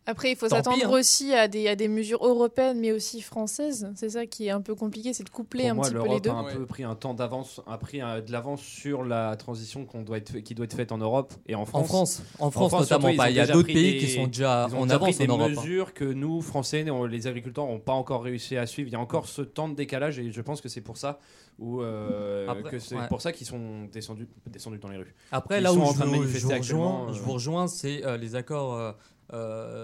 Après, il faut s'attendre hein. aussi à des, à des mesures européennes, mais aussi françaises. C'est ça qui est un peu compliqué, c'est de coupler Pour un moi, petit peu les l'Europe deux. a un Ouais. peu pris un temps d'avance, a pris euh, de l'avance sur la transition qu'on doit être, qui doit être faite en Europe et en France. En France, en France, France, notamment surtout, pas. ils Il y a d'autres pays des- qui sont déjà Ils ont en déjà avance pris des en Europe. hein. mesures que nous, Français, on- les agriculteurs, n'ont pas encore réussi à suivre. Il y a encore ce temps de décalage et je pense que c'est pour ça ou euh, Après, que c'est ouais. pour ça qu'ils sont descendus, descendus dans les rues. Après, Ils là sont où en je, train de vous- manifester je vous actuellement, rejoins, je euh. vous rejoins, c'est euh, les accords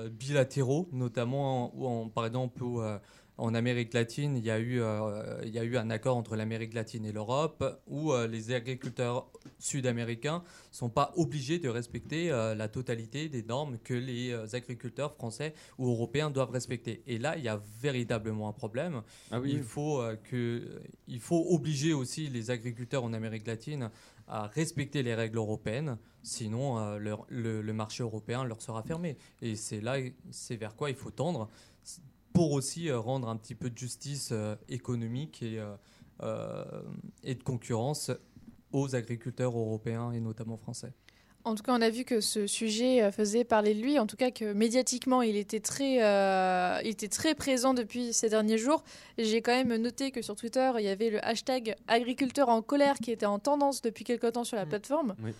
bilatéraux, notamment on- par exemple où euh, en Amérique latine, il y, a eu, euh, il y a eu un accord entre l'Amérique latine et l'Europe où euh, les agriculteurs sud-américains ne sont pas obligés de respecter euh, la totalité des normes que les euh, agriculteurs français ou européens doivent respecter. Et là, il y a véritablement un problème. Ah Il, faut, euh, que, il faut obliger aussi les agriculteurs en Amérique latine à respecter les règles européennes, sinon euh, leur- le, le marché européen leur sera fermé. Et c'est là, c'est vers quoi il faut tendre pour aussi euh, rendre un petit peu de justice euh, économique et, euh, euh, et de concurrence aux agriculteurs européens et notamment français. En tout cas, on a vu que ce sujet faisait parler de lui. En tout cas, que médiatiquement, il était très, euh, il était très présent depuis ces derniers jours. J'ai quand même noté que sur Twitter, il y avait le hashtag agriculteur en colère qui était en tendance depuis quelque temps sur la plateforme. Oui.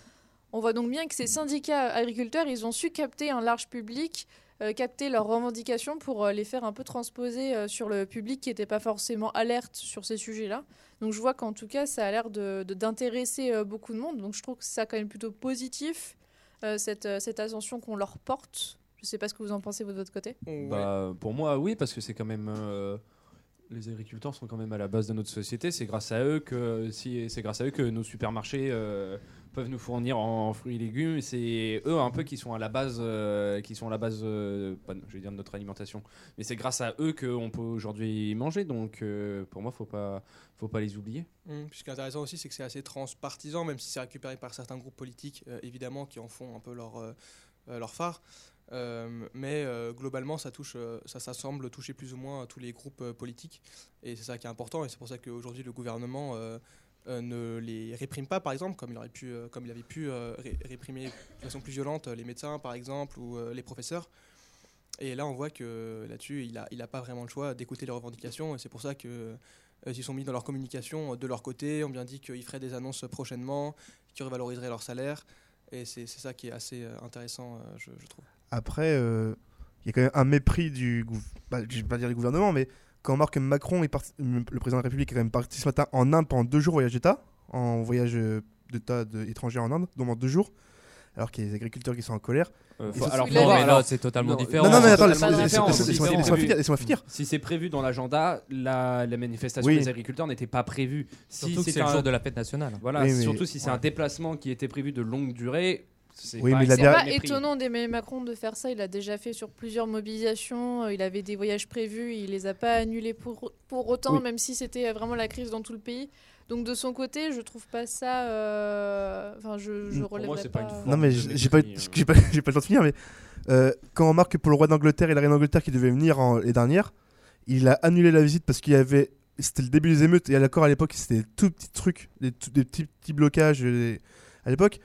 On voit donc bien que ces syndicats agriculteurs, ils ont su capter un large public, euh, capter leurs revendications pour euh, les faire un peu transposer euh, sur le public qui n'était pas forcément alerte sur ces sujets-là. Donc je vois qu'en tout cas, ça a l'air de- de- d'intéresser euh, beaucoup de monde. Donc je trouve que ça quand même plutôt positif, euh, cette, euh, cette ascension qu'on leur porte. Je ne sais pas ce que vous en pensez vous, de votre côté. Ouais. Bah, pour moi, oui, parce que c'est quand même. Les agriculteurs sont quand même à la base de notre société. C'est grâce à eux que c'est grâce à eux que nos supermarchés euh, peuvent nous fournir en fruits et légumes. C'est eux un peu qui sont à la base, euh, qui sont à la base, euh, je vais dire de notre alimentation. Mais c'est grâce à eux qu'on peut aujourd'hui manger. Donc pour moi, faut pas, faut pas les oublier. Puis ce qui est intéressant aussi, c'est que c'est assez transpartisan, même si c'est récupéré par certains groupes politiques, évidemment, qui en font un peu leur, leur phare. Euh, mais euh, globalement, euh, ça, semble toucher plus ou moins tous les groupes politiques. Et c'est ça qui est important. Et c'est pour ça qu'aujourd'hui, le gouvernement ne les réprime pas, par exemple, comme il, avait pu ré- réprimer de façon plus violente les médecins, par exemple, ou les professeurs. Et là, on voit que là-dessus, il n'a pas vraiment le choix d'écouter les revendications. Et c'est pour ça que ils sont mis dans leur communication de leur côté. On bien dit qu'ils feraient des annonces prochainement, qu'ils revaloriseraient leur salaire. Et c'est ça qui est assez intéressant, je trouve. Après, euh, il y a quand même un mépris du. Bah, je vais pas dire du gouvernement, mais quand on remarque que Macron, est parti- le président de la République, est quand même parti ce matin en Inde pendant deux jours voyage d'État, en voyage euh, d'État étranger en Inde, donc en deux jours, alors qu'il y a des agriculteurs qui sont en colère. Euh, faut- alors, voir, mais c'est totalement non, différent. Non, non, mais attends, totalement laisse- différent. laisse- Si laisse-moi c'est laisse-moi prévu- finir. Si c'est prévu dans l'agenda, la, la manifestation Oui. des agriculteurs n'était pas prévue. Si c'est c'était le un- jour de la fête nationale. Voilà, Oui, mais- surtout si c'est un déplacement qui était prévu de longue durée. C'est Oui, pas mais la C'est dernière- pas mépris. étonnant d'Emmanuel Macron de faire ça. Il a déjà fait sur plusieurs mobilisations. Il avait des voyages prévus. Il les a pas annulés pour, pour autant, Oui. même si c'était vraiment la crise dans tout le pays. Donc de son côté, je trouve pas ça. euh, Enfin, je, je c'est pas une pas. Non, mais j'ai pas, euh. j'ai pas, j'ai pas le temps de finir, mais euh, quand on remarque que pour le roi d'Angleterre et la reine d'Angleterre qui devaient venir en, les dernières, il a annulé la visite parce qu'il y avait. C'était le début des émeutes et à l'accord à l'époque, c'était des tout petits trucs, des, tout- des petits, petits blocages euh, à l'époque.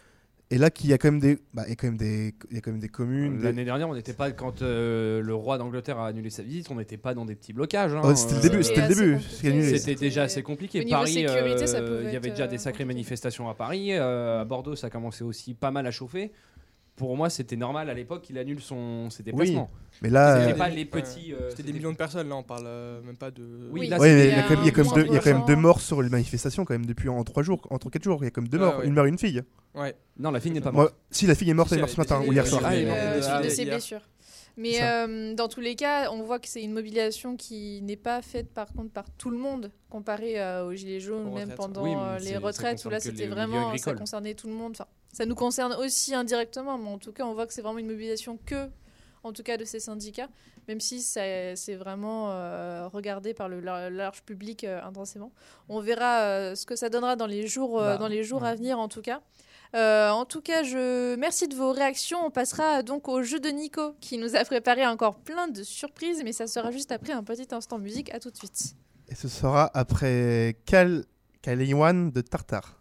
Et là, qu'il y a quand même des, bah, il y a quand même des, il y a quand même des communes. des- L'année dernière, on n'était pas quand euh, le roi d'Angleterre a annulé sa visite, on n'était pas dans des petits blocages. hein. Oh, c'était le Euh, début, C'était c'était le début. annulé. C'était déjà assez compliqué. Paris, euh, il y avait déjà euh, des sacrées manifestations à Paris. euh, à Bordeaux, ça commençait aussi pas mal à chauffer. Pour moi, c'était normal à l'époque qu'il annule son, ses déplacements. Mais là, C'était euh, pas les petits. euh, C'était des millions de personnes, là, on parle euh, même pas de. Oui, Oui, là, ouais, c'était- mais il y a quand même, il y a quand même un deux, morts sur les manifestations quand même depuis en trois jours, entre quatre jours. Il y a quand même deux morts, ouais. une mère et une fille. Ouais. Non, la fille n'est pas morte. Moi, si la fille est morte, Si, elle est morte ce matin ou hier soir. ah, elle est morte. Suite de oui, ses blessures. Mais euh, dans tous les cas, on voit que c'est une mobilisation qui n'est pas faite par contre par tout le monde, comparé euh, aux gilets jaunes, Aux même retraites. pendant Oui, les retraites où là c'était vraiment ça concernait tout le monde. Enfin, ça nous concerne aussi indirectement, mais en tout cas, on voit que c'est vraiment une mobilisation que, en tout cas, de ces syndicats, même si ça- c'est vraiment euh, regardé par le lar- large public euh, intensément. On verra euh, ce que ça donnera dans les jours, euh, Bah, dans les jours ouais. à venir, en tout cas. Euh, en tout cas, je merci de vos réactions. On passera donc au jeu de Nico qui nous a préparé encore plein de surprises, mais ça sera juste après un petit instant musique. À tout de suite. Et ce sera après Cal Kaliwan de Tartare.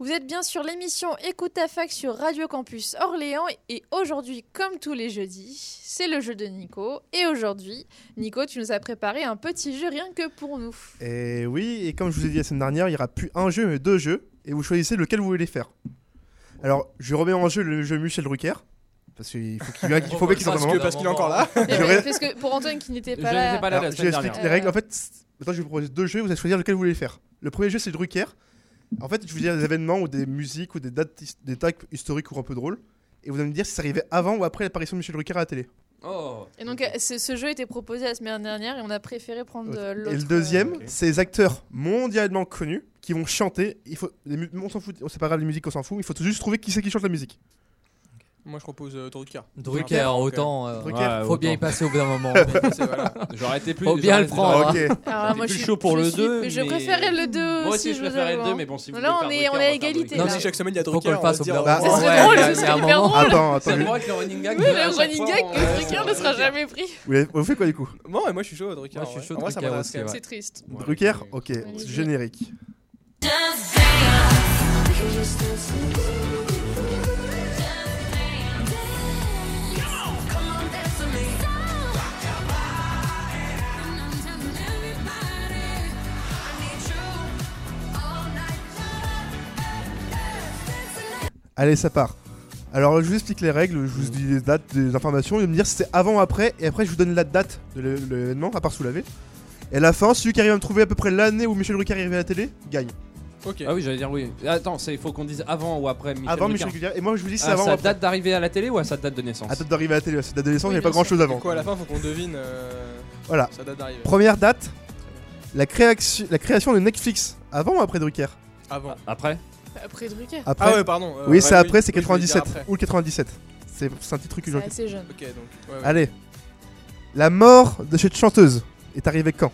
Vous êtes bien sur l'émission Écoute ta fac sur Radio Campus Orléans et aujourd'hui, comme tous les jeudis, c'est le jeu de Nico. Et aujourd'hui, Nico, tu nous as préparé un petit jeu rien que pour nous. Et oui, et comme je vous ai dit la semaine dernière, il n'y aura plus un jeu mais deux jeux, et vous choisissez lequel vous voulez faire. Alors, je remets en jeu le jeu Michel Drucker, parce qu'il faut qu'il il faut [laughs] qu'il sorte un Parce parce qu'il est encore là. [laughs] Eh ben, reste- parce que pour Antoine qui n'était pas là, pas là Alors, la je les règles. En fait, maintenant je vais vous proposer deux jeux, vous allez choisir lequel vous voulez faire. Le premier jeu c'est Drucker. En fait, je vous dire des événements ou des musiques ou des dates, des dates historiques ou un peu drôles. Et vous allez me dire si ça arrivait avant ou après l'apparition de Michel Drucker à la télé. Oh. Et donc, euh, ce, ce jeu était proposé la semaine dernière et on a préféré prendre euh, l'autre. Et le deuxième, ok. c'est les acteurs mondialement connus qui vont chanter. Il faut, les on s'en fout, c'est pas grave les musiques, on s'en fout. Il faut juste trouver qui c'est qui chante la musique. Moi, je propose euh, Drucker. Drucker, Drucker, autant. euh, Drucker. Ouais, faut bien y autant. passer au bout d'un moment. [laughs] Voilà. J'aurais été plus. Faut bien le prendre. ok. Alors, J'étais moi, je plus suis chaud pour je le suis- 2. Je préférais le 2 Moi aussi, je préférais le avoue, 2, hein. mais bon, si vous Là, voulez on faire est- Drucker, on est à égalité. Non, là. si chaque semaine il y a Faut Drucker, qu'on le fasse se au bout d'un euh, moment. C'est drôle, ce serait hyper drôle. Attends, C'est attends. le droit que le running gag. Oui, à le running gag que ouais, Drucker ne sera jamais pris. Vous, faites quoi du coup moi je suis chaud, Drucker. Moi, je suis chaud, Drucker aussi. C'est triste. Drucker ok. Générique. Allez, ça part. Alors, je vous explique les règles, je vous dis les dates, des informations, et vous me dire si c'est avant ou après, et après je vous donne la date de l'é- l'événement, à part sous la V. Et à la fin, celui qui arrive à me trouver à peu près l'année où Michel Drucker est arrivé à la télé, gagne. Ok. Ah oui, j'allais dire oui. Attends, il faut qu'on dise avant ou après Michel Avant Drucker. Michel Drucker. Et moi, je vous dis c'est Ah, avant ou sa après. date d'arrivée à la télé ou à sa date de naissance À date d'arrivée à la télé, ouais, c'est date de naissance, Oui, il n'y avait pas grand chose avant. Coup, à la fin, faut qu'on devine euh, Voilà. sa date d'arrivée. Première date, la création, la création de Netflix. Avant ou après Drucker? Avant. Après? Après Drucker. Après Ah ouais, pardon. euh, Oui, ouais, c'est après, c'est oui, je voulais dire 97. après. Ou le 97. C'est un petit truc que C'est assez jeune. Ok, donc. ouais, ouais. Allez. La mort de cette chanteuse est arrivée quand?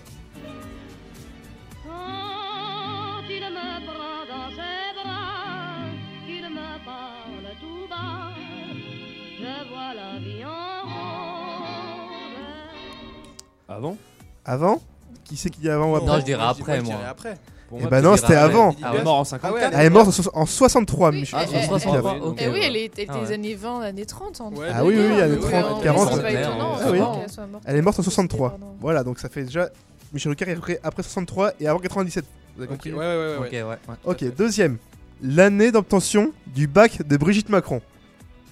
Avant? Avant? Qui c'est qui dit avant ou après? Non, je dirais Moi, après, je moi. dirais après. Pour Eh moi, bah tu non, c'était avant. Elle est morte en 54. Ouais, Elle est morte en so- en 63, Oui, Michel. elle- elle- 63, elle- ok. Eh oui, elle était Ah ouais. des années 20, années 30. en Ouais, Ah oui, oui, oui, années Ouais, 30, en vrai, 40. C'est pas étonnant Ah oui. qu'elle soit morte. Elle est morte en C'était 63. pendant- Voilà, donc ça fait déjà. Michel Drucker est après, après 63 et avant 97. Vous avez Ok, compris ouais, ouais, ouais. Ok, ouais. ouais. ouais. Ok, deuxième. L'année d'obtention du bac de Brigitte Macron.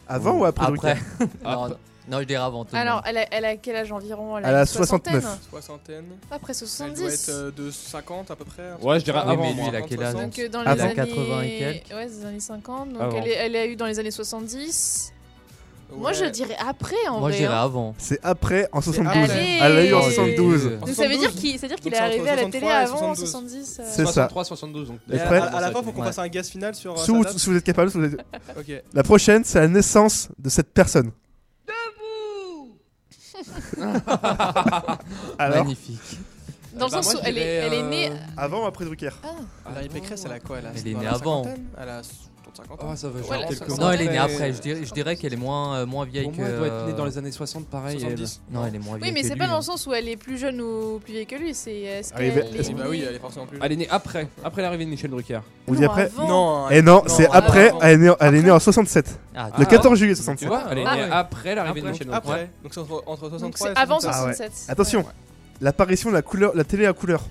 Avant ou après, [laughs] Après. Non, non, je dirais avant tout. Alors, elle a, elle a quel âge environ? Elle a une 69. soixantaine Soixantaine. Après Elle doit 70. être euh, de 50 à peu près. un truc Ouais, je dirais comme ça. avant, mais moi. lui, il a quel âge? Donc euh, dans les Avant années 80 et quelques. Ouais, c'est les années 50. Donc Avant. elle, est- elle a eu dans les années 70. Moi Ouais. je dirais après en Moi, vrai. je dirais hein. avant. C'est après, en 72. Allez Elle l'a eu en Oh, 72. j'ai- Donc ça veut dire 72. qu'il c'est dire qu'il est c'est arrivé à la télé 63 et avant 72. 70. euh. C'est ça. 63, 72. Donc, Et à, prêt à- à la fin, faut qu'on Ouais. fasse un gaz final sur. euh, Si sa vous, date. si vous êtes capable, si vous êtes- Ok. la prochaine, c'est la naissance de cette personne. [laughs] Alors, Magnifique. Dans le Bah, sens moi, où je elle est, dirais, elle est née. euh, avant ou après Drucker? Valérie Pécresse, elle a quoi? Elle a Elle est née avant? cinquantaine Elle a 50 ans. Ah, ça va Ouais, quelques Non, elle est née après. Je dirais, je dirais qu'elle est moins, euh, moins vieille que. elle doit être née dans euh, les années 60, pareil. elle. 70. Non, elle est moins vieille. Oui, mais c'est pas dans hein. le sens où elle est plus jeune ou plus vieille que lui. C'est est-ce qu'elle Arrivé- est Bah oui, elle est forcément plus. Elle est née après, après l'arrivée de Michel Drucker. Vous dites après. Non. Eh non, c'est après, elle est née, elle est née en 67. Ah, Le Ah, 14 juillet Tu 67. vois, elle est Ah née ouais. après l'arrivée de Après. Michel Drucker. Donc c'est entre, entre Donc 63 c'est et avant 67. Ah ouais. 67. Attention, l'apparition de la couleur, la télé à couleur.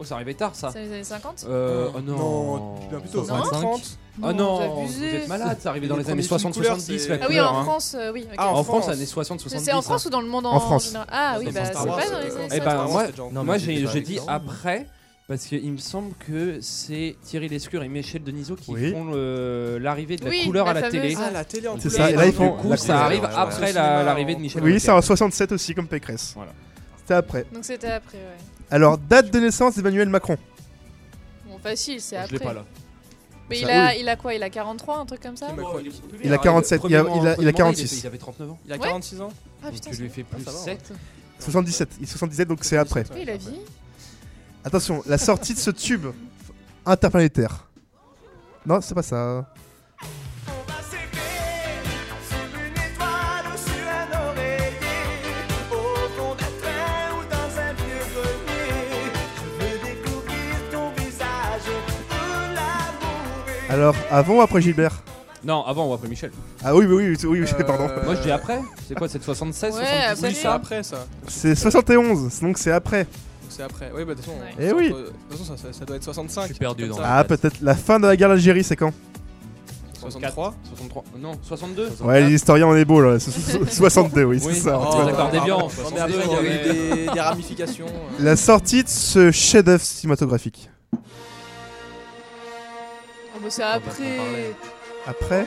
Oh, ça arrivait tard ça. C'est les années 50 Euh, oh Non, non. bien plutôt. Non. 30. Oh vous non, vous abusez. êtes malade, ça arrivait dans Les les années premiers films 60, couleurs, 70 c'est- la Ah oui, en hein. France, euh, oui. Ah, En France, années 60, 70. C'est en France ou dans le monde en, En France. général? Ah oui, bah c'est pas dans les euh, années Eh ben, 50. moi, moi j'ai dit après parce qu'il me semble que c'est Thierry Lescure et Michel Denisot qui Oui. font le- l'arrivée de la Oui, couleur la à la fameuse. télé. Ah, la télé en C'est couleur. ça, et là, ils font Du coup, ça arrive ouais, après ouais. la- l'arrivée de Michel Oui, c'est en 67 aussi, comme Pécresse. Voilà. C'était après. Donc c'était après, ouais. Alors, date de naissance d'Emmanuel Macron. Bon, facile, c'est Je après. l'ai pas là. Mais Ça, il a, il a quoi Il a 43, un truc comme ça Il a 47, il a- il a- il a 46. Il avait 39 ans. Il a Ouais. 46 ans Ah Donc putain, tu lui c'est- fais plus ça va, 7. 77. Il est 77, donc c'est après. Oui, vie. Attention, la sortie de ce tube interplanétaire. Non, c'est pas ça. Alors, avant ou après Gilbert? Non, avant ou après Michel. Ah oui, oui, oui, oui, oui, Euh, pardon. Moi je dis après. C'est quoi, c'est 76, Ouais, 77 après. Oui, c'est après ça. C'est 71, donc c'est après. C'est après. Oui, bah de toute façon. Ouais. Eh oui. De toute façon, ça, ça- ça doit être 65. Je suis perdu dans ça. Ah, peut-être la fin de la guerre d'Algérie, c'est quand? 63. 63. Non, 62. Ouais, les historiens, on est beau là. So- so- 62, oui, c'est Oui. ça. Oh, d'accord, des viands. Non, mais après, il y a eu des, des ramifications. euh. La sortie de ce chef-d'œuvre cinématographique. Bah, c'est bah, après. Euh, après,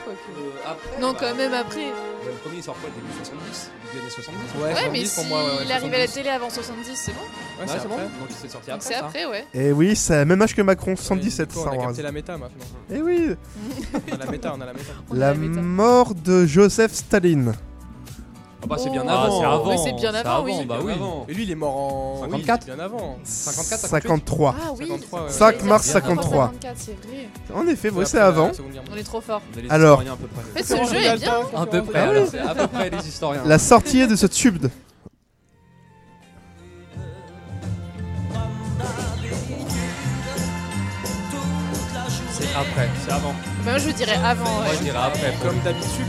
Non, bah, quand même après. Le premier il sort quoi Début 70 Début années 70 Ouais, mais 70 si pour moi, ouais, ouais, il arrive à la 70. télé avant 70, c'est bon. Ouais, c'est bon. après. Donc c'est sorti Donc après. c'est après, ouais. Et oui, c'est le même âge que Macron, 77 Du coup, On a Wars. capté la méta maintenant. Et oui, On a la méta, on a la méta. [laughs] La a la méta. mort de Joseph Staline. Ah bah c'est bien Oh. Ah, avant. c'est avant. Oui, c'est bien avant, oui. Bah oui. avant. Et lui, il est mort en. 54. Oui, c'est bien avant. 54, 53. Ah oui. 53, ouais. 5 J'allais mars dire 53. 54, c'est vrai. En effet, ouais, c'est avant. On est trop fort. On est les Alors. historiens à peu près. En fait, ce jeu est bien. À peu près. Ah oui. alors. C'est à peu près les historiens. La sortie de ce tube. de- C'est après. C'est avant. Bah, moi, je dirais avant. Moi, ouais. je dirais après. Comme d'habitude.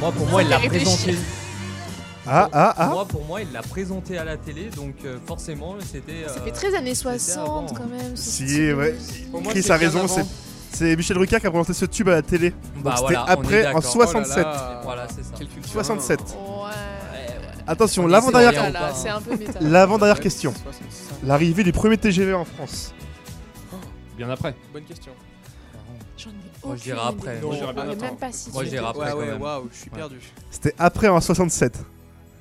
Moi, pour moi, il l'a présenté. Ah, ah, ah. Moi, pour moi, il l'a présenté à la télé, donc euh, forcément, c'était. Ça euh, fait très années c'était 60 avant. quand même. ce Si, ouais. musique. Pour moi, Chris a raison, c'est c'est Michel Drucker qui a présenté ce tube à la télé. Bah Donc c'était voilà, après en d'accord. 67. Oh là là. Voilà, c'est ça. Quelle culture. 67. Ouais. Attention, On l'avant-dernière essaie, Ah on là, pas, c'est un peu méta. l'avant-dernière question. 65. L'arrivée du premier TGV en France. Bien après. Bonne question. Moi, je dirais après. Non, Moi, j'irais bien même pas si Moi, je dirais après. ouais, quand ouais, même. waouh, je suis Ouais. perdu. C'était après en 67.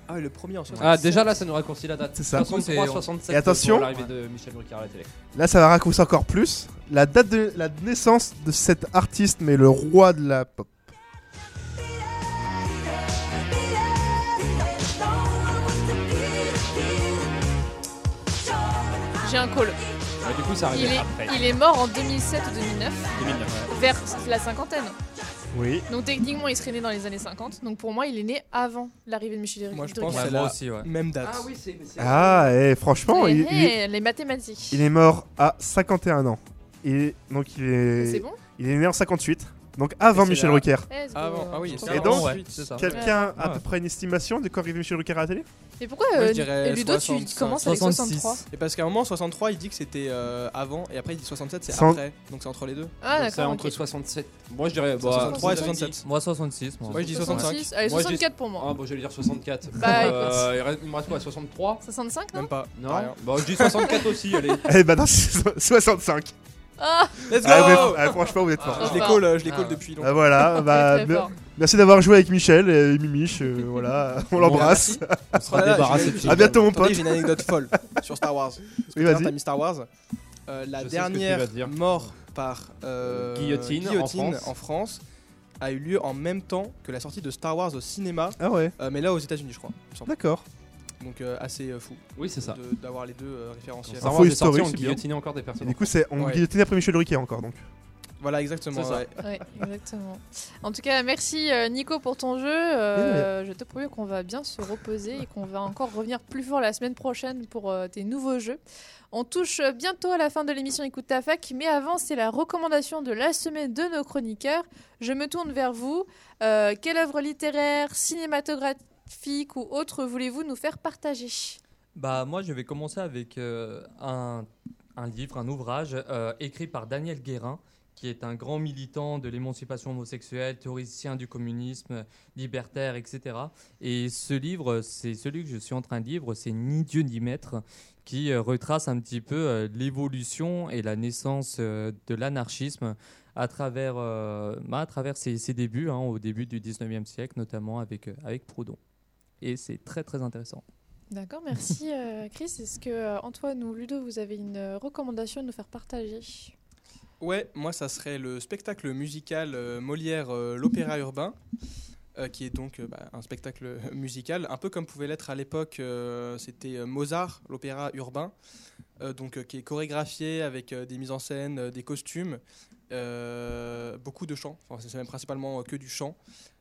Ah, oui, le premier en 60. Ah, déjà là, ça nous raccourcit la date. C'est ça. 63, C'est- 67. Et attention. pour l'arrivée de Michel Drucker à la télé. Là, ça va raccourcir encore plus. La date de la naissance de cet artiste, mais le roi de la pop. J'ai un call. Du coup, ça Il arrive est, après. il est mort en 2007 ou 2009, 2009. vers la cinquantaine. Oui. Donc techniquement, il serait né dans les années 50. Donc pour moi, il est né avant l'arrivée de Michel Drucker. Moi, je pense Ouais, c'est moi la aussi, ouais. même date. Ah oui, c'est. c'est- Ah, et franchement, il, il est, Eh, les mathématiques. il est mort à 51 ans. Et donc, il C'est est, bon? il est né en 58. Donc, avant Michel la-. Avant, ah oui, Et donc, ouais. Quelqu'un a à peu près une estimation de quand arrive Michel Drucker à la télé Mais pourquoi Moi, euh, Ludo, tu 65. commences avec 66. 63 Et parce qu'à un moment, 63, il dit que c'était euh, avant, et après, il dit 67, c'est après. Donc c'est entre les deux. Ah Donc, C'est d'accord. entre ok. 67. Moi, je dirais. bah, 63 et vous avez dit- 67. Moi, 66. Moi. Moi, je dis 65. 66. Allez, Moi, je dis- 64 pour moi. Ah, bon, je vais dire 64. Bah, Euh, il me reste quoi 63 65 non Même pas. Non. Bon, je dis 64 aussi, allez. [laughs] Eh ben non, c'est 65. Ah Let's go Ah, ouais, ah, franchement, vous êtes fort. Ah. Je les euh, je les Ah, depuis Ah, longtemps. voilà, [laughs] bah, merci d'avoir joué avec Michel et Mimiche. euh, [laughs] voilà, on l'embrasse. On sera Voilà, débarrassé de j'ai- À bientôt, mon attendez, pote. J'ai une anecdote folle sur Star Wars. Parce que Oui, tout à l'heure, vas-y. t'as mis Star Wars. Euh, la Je sais ce que tu dernière dire. mort par euh, Guillotine, en France. en France a eu lieu en même temps que la sortie de Star Wars au cinéma, Ah ouais, euh, mais là aux États-Unis, je crois. il me semble. d'accord. Donc euh, assez euh, fou Oui, c'est ça. de- d'avoir les deux euh, référentiels. Star Info Wars est sorti, historique, on c'est bien. guillotinait encore des Et personnes. du coup, c'est on Ouais. après Michel Drucker encore donc. Voilà, exactement. C'est ça. ouais. Ouais, exactement. En tout cas, merci euh, Nico pour ton jeu. Euh, je te promets qu'on va bien se reposer et qu'on va encore revenir plus fort la semaine prochaine pour euh, tes nouveaux jeux. On touche euh, bientôt à la fin de l'émission Écoute ta fac, mais avant, c'est la recommandation de la semaine de nos chroniqueurs. Je me tourne vers vous. Euh, quelle œuvre littéraire, cinématographique ou autre voulez-vous nous faire partager? Bah, moi, je vais commencer avec euh, un, un livre, un ouvrage euh, écrit par Daniel Guérin, qui est un grand militant de l'émancipation homosexuelle, théoricien du communisme, libertaire, etc. Et ce livre, c'est celui que je suis en train de lire, c'est Ni Dieu ni Maître, qui euh, retrace un petit peu l'évolution et la naissance de l'anarchisme à travers, bah, à travers ses, ses débuts, hein, au début du 19e siècle, notamment avec, avec Proudhon. Et c'est très très intéressant. D'accord, merci euh, Chris. Est-ce que euh, Antoine ou Ludo, vous avez une euh, recommandation à nous faire partager? Ouais, moi ça serait le spectacle musical Molière l'opéra urbain, qui est donc bah, un spectacle [laughs] musical, un peu comme pouvait l'être à l'époque, c'était Mozart l'opéra urbain, donc qui est chorégraphié avec des mises en scène, des costumes, euh, beaucoup de chants, enfin c'est même principalement que du chant,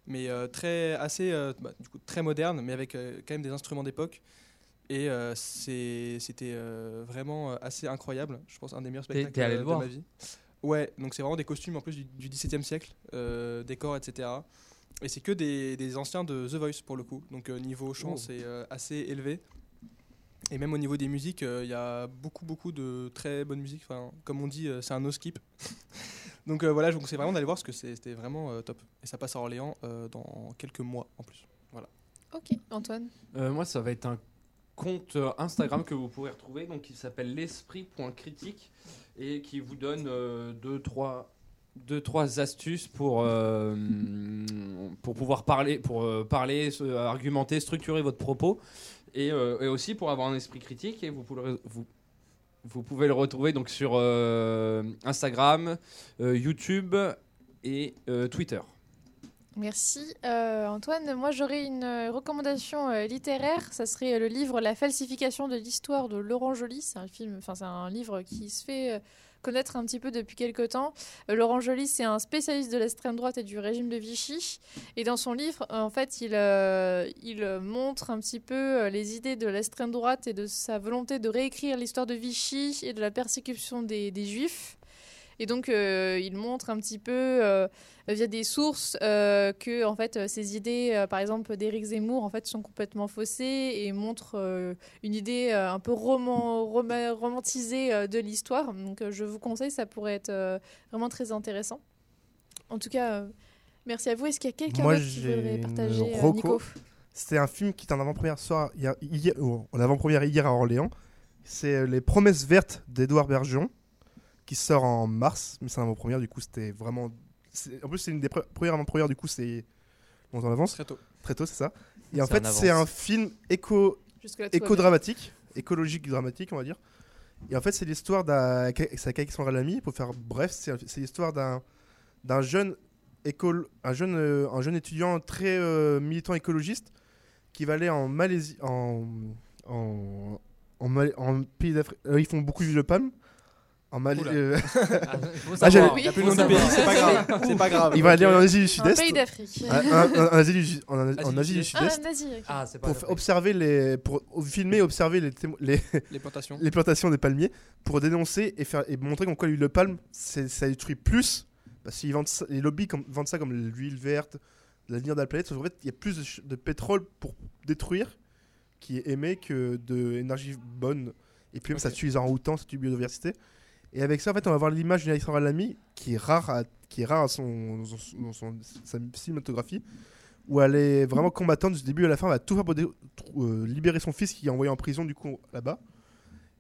mais euh, très assez euh, bah, du coup très moderne, mais avec euh, quand même des instruments d'époque. Et euh, c'était euh, vraiment assez incroyable. Je pense un des meilleurs spectacles allé de voir? ma vie. Ouais, donc c'est vraiment des costumes en plus du, XVIIe siècle, euh, décors, etc. Et c'est que des, des anciens de The Voice pour le coup. Donc niveau chant, Oh. c'est assez élevé. Et même au niveau des musiques, il y a beaucoup, beaucoup de très bonnes musiques. Enfin, comme on dit, c'est un no skip. [laughs] donc euh, voilà, je vous conseille vraiment d'aller voir parce que c'était vraiment euh, top. Et ça passe à Orléans euh, dans quelques mois en plus. Ok, Antoine. Euh, moi, ça va être un compte Instagram que vous pourrez retrouver, donc qui s'appelle l'esprit.critique et qui vous donne euh, deux, trois, deux, trois astuces pour, euh, pour pouvoir parler, pour euh, parler, argumenter, structurer votre propos et, euh, et aussi pour avoir un esprit critique. Et vous pouvez, vous, vous pouvez le retrouver donc sur euh, Instagram, euh, YouTube et euh, Twitter. Merci Antoine. Moi j'aurais une recommandation littéraire. Ça serait le livre La falsification de l'histoire de Laurent Joly. C'est un c'est un livre qui se fait connaître un petit peu depuis quelques temps. Euh, Laurent Joly c'est un spécialiste de l'extrême droite et du régime de Vichy. Et dans son livre, euh, en fait, il, euh, il montre un petit peu les idées de l'extrême droite et de sa volonté de réécrire l'histoire de Vichy et de la persécution des juifs. Et donc, euh, il montre un petit peu, euh, via des sources, euh, que en fait, ces idées, par exemple, d'Éric Zemmour, en fait, sont complètement faussées et montrent euh, une idée un peu roman, roma- romantisée de l'histoire. Donc, je vous conseille, ça pourrait être vraiment très intéressant. En tout cas, merci à vous. Est-ce qu'il y a quelqu'un qui voudrait partager. Nico C'était un film qui était en avant-première soir, hier, hier- oh, en avant-première hier à Orléans. C'est Les Promesses vertes d'Edouard Bergeon, qui sort en mars, mais c'est en avant-première, du coup c'était vraiment... En plus c'est une des pre- premières avant-premières, du coup c'est... On en avance Très tôt. Très tôt, c'est ça. Et en fait c'est un film éco... Éco-dramatique, écologique dramatique, on va dire. Et en fait, c'est l'histoire d'un. C'est Alexandre Lamy, pour faire bref, c'est l'histoire d'un d'un jeune école, un jeune, euh, un jeune étudiant très euh, militant écologiste qui va aller en Malaisie, en en en, Mal- en pays d'Afrique. euh, ils font beaucoup d'huile de palme. En Malaisie. [laughs] Faut Ah. Il y a plus le nom du pays, c'est pas grave. C'est pas grave. il va aller en Asie du Sud-Est. pays d'Afrique. En- Asie du- en- en Asie du Sud-Est. Ah. Ah, c'est pas Pour observer les, pour filmer et observer les, témo- les, [laughs] Les plantations. les plantations des palmiers pour dénoncer et, faire, et montrer comme quoi l'huile de palme, ça détruit plus. Parce qu'ils vendent ça- les lobbies comme- vendent ça comme l'huile verte, l'avenir de la planète. Sauf qu'en fait, il y a plus de, pétrole pour détruire qui est émet que d'énergie bonne. Et puis même, ça tue les orang-outans, ça tue la biodiversité. Et avec ça, en fait, on va voir l'image d'une Alexandra Lamy qui est rare à, qui est rare son, sa cinématographie, où elle est vraiment combattante du début à la fin. Elle va tout faire pour euh, libérer son fils qui est envoyé en prison, du coup, là-bas,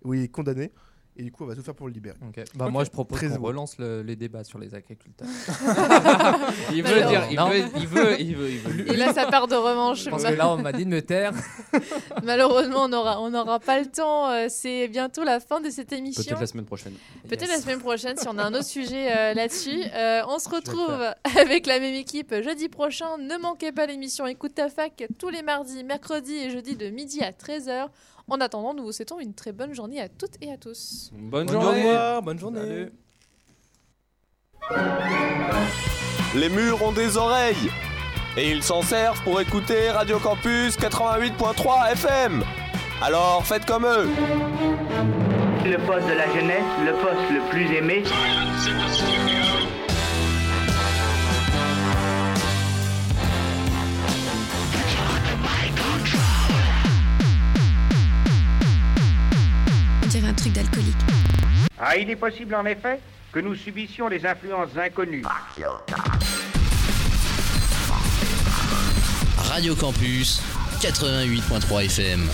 où il est condamné. Et du coup, on va tout faire pour le libérer. Ok. Bah, Moi, je propose qu'on relance le- les débats sur les agriculteurs. [laughs] Il veut dire, il veut, il veut, il veut, il veut. Et là, ça part de revanche. Parce que là, on m'a dit de me taire. [laughs] Malheureusement, on n'aura on n'aura pas le temps. euh, C'est bientôt la fin de cette émission. Peut-être la semaine prochaine. Peut-être Yes. la semaine prochaine si on a un autre [laughs] sujet euh, là-dessus. Euh, on se retrouve avec la même équipe jeudi prochain. Ne manquez pas l'émission Écoute ta fac tous les mardis, mercredis et jeudis de midi à 13h. En attendant, nous vous souhaitons une très bonne journée à toutes et à tous. Bonne journée. revoir, bonne journée. Salut. Les murs ont des oreilles et ils s'en servent pour écouter Radio Campus 88.3 FM. Alors faites comme eux. Le poste de la jeunesse, le poste le plus aimé. Dirait un truc d'alcoolique. Ah, il est possible en effet que nous subissions les influences inconnues. Radio Campus 88.3 FM.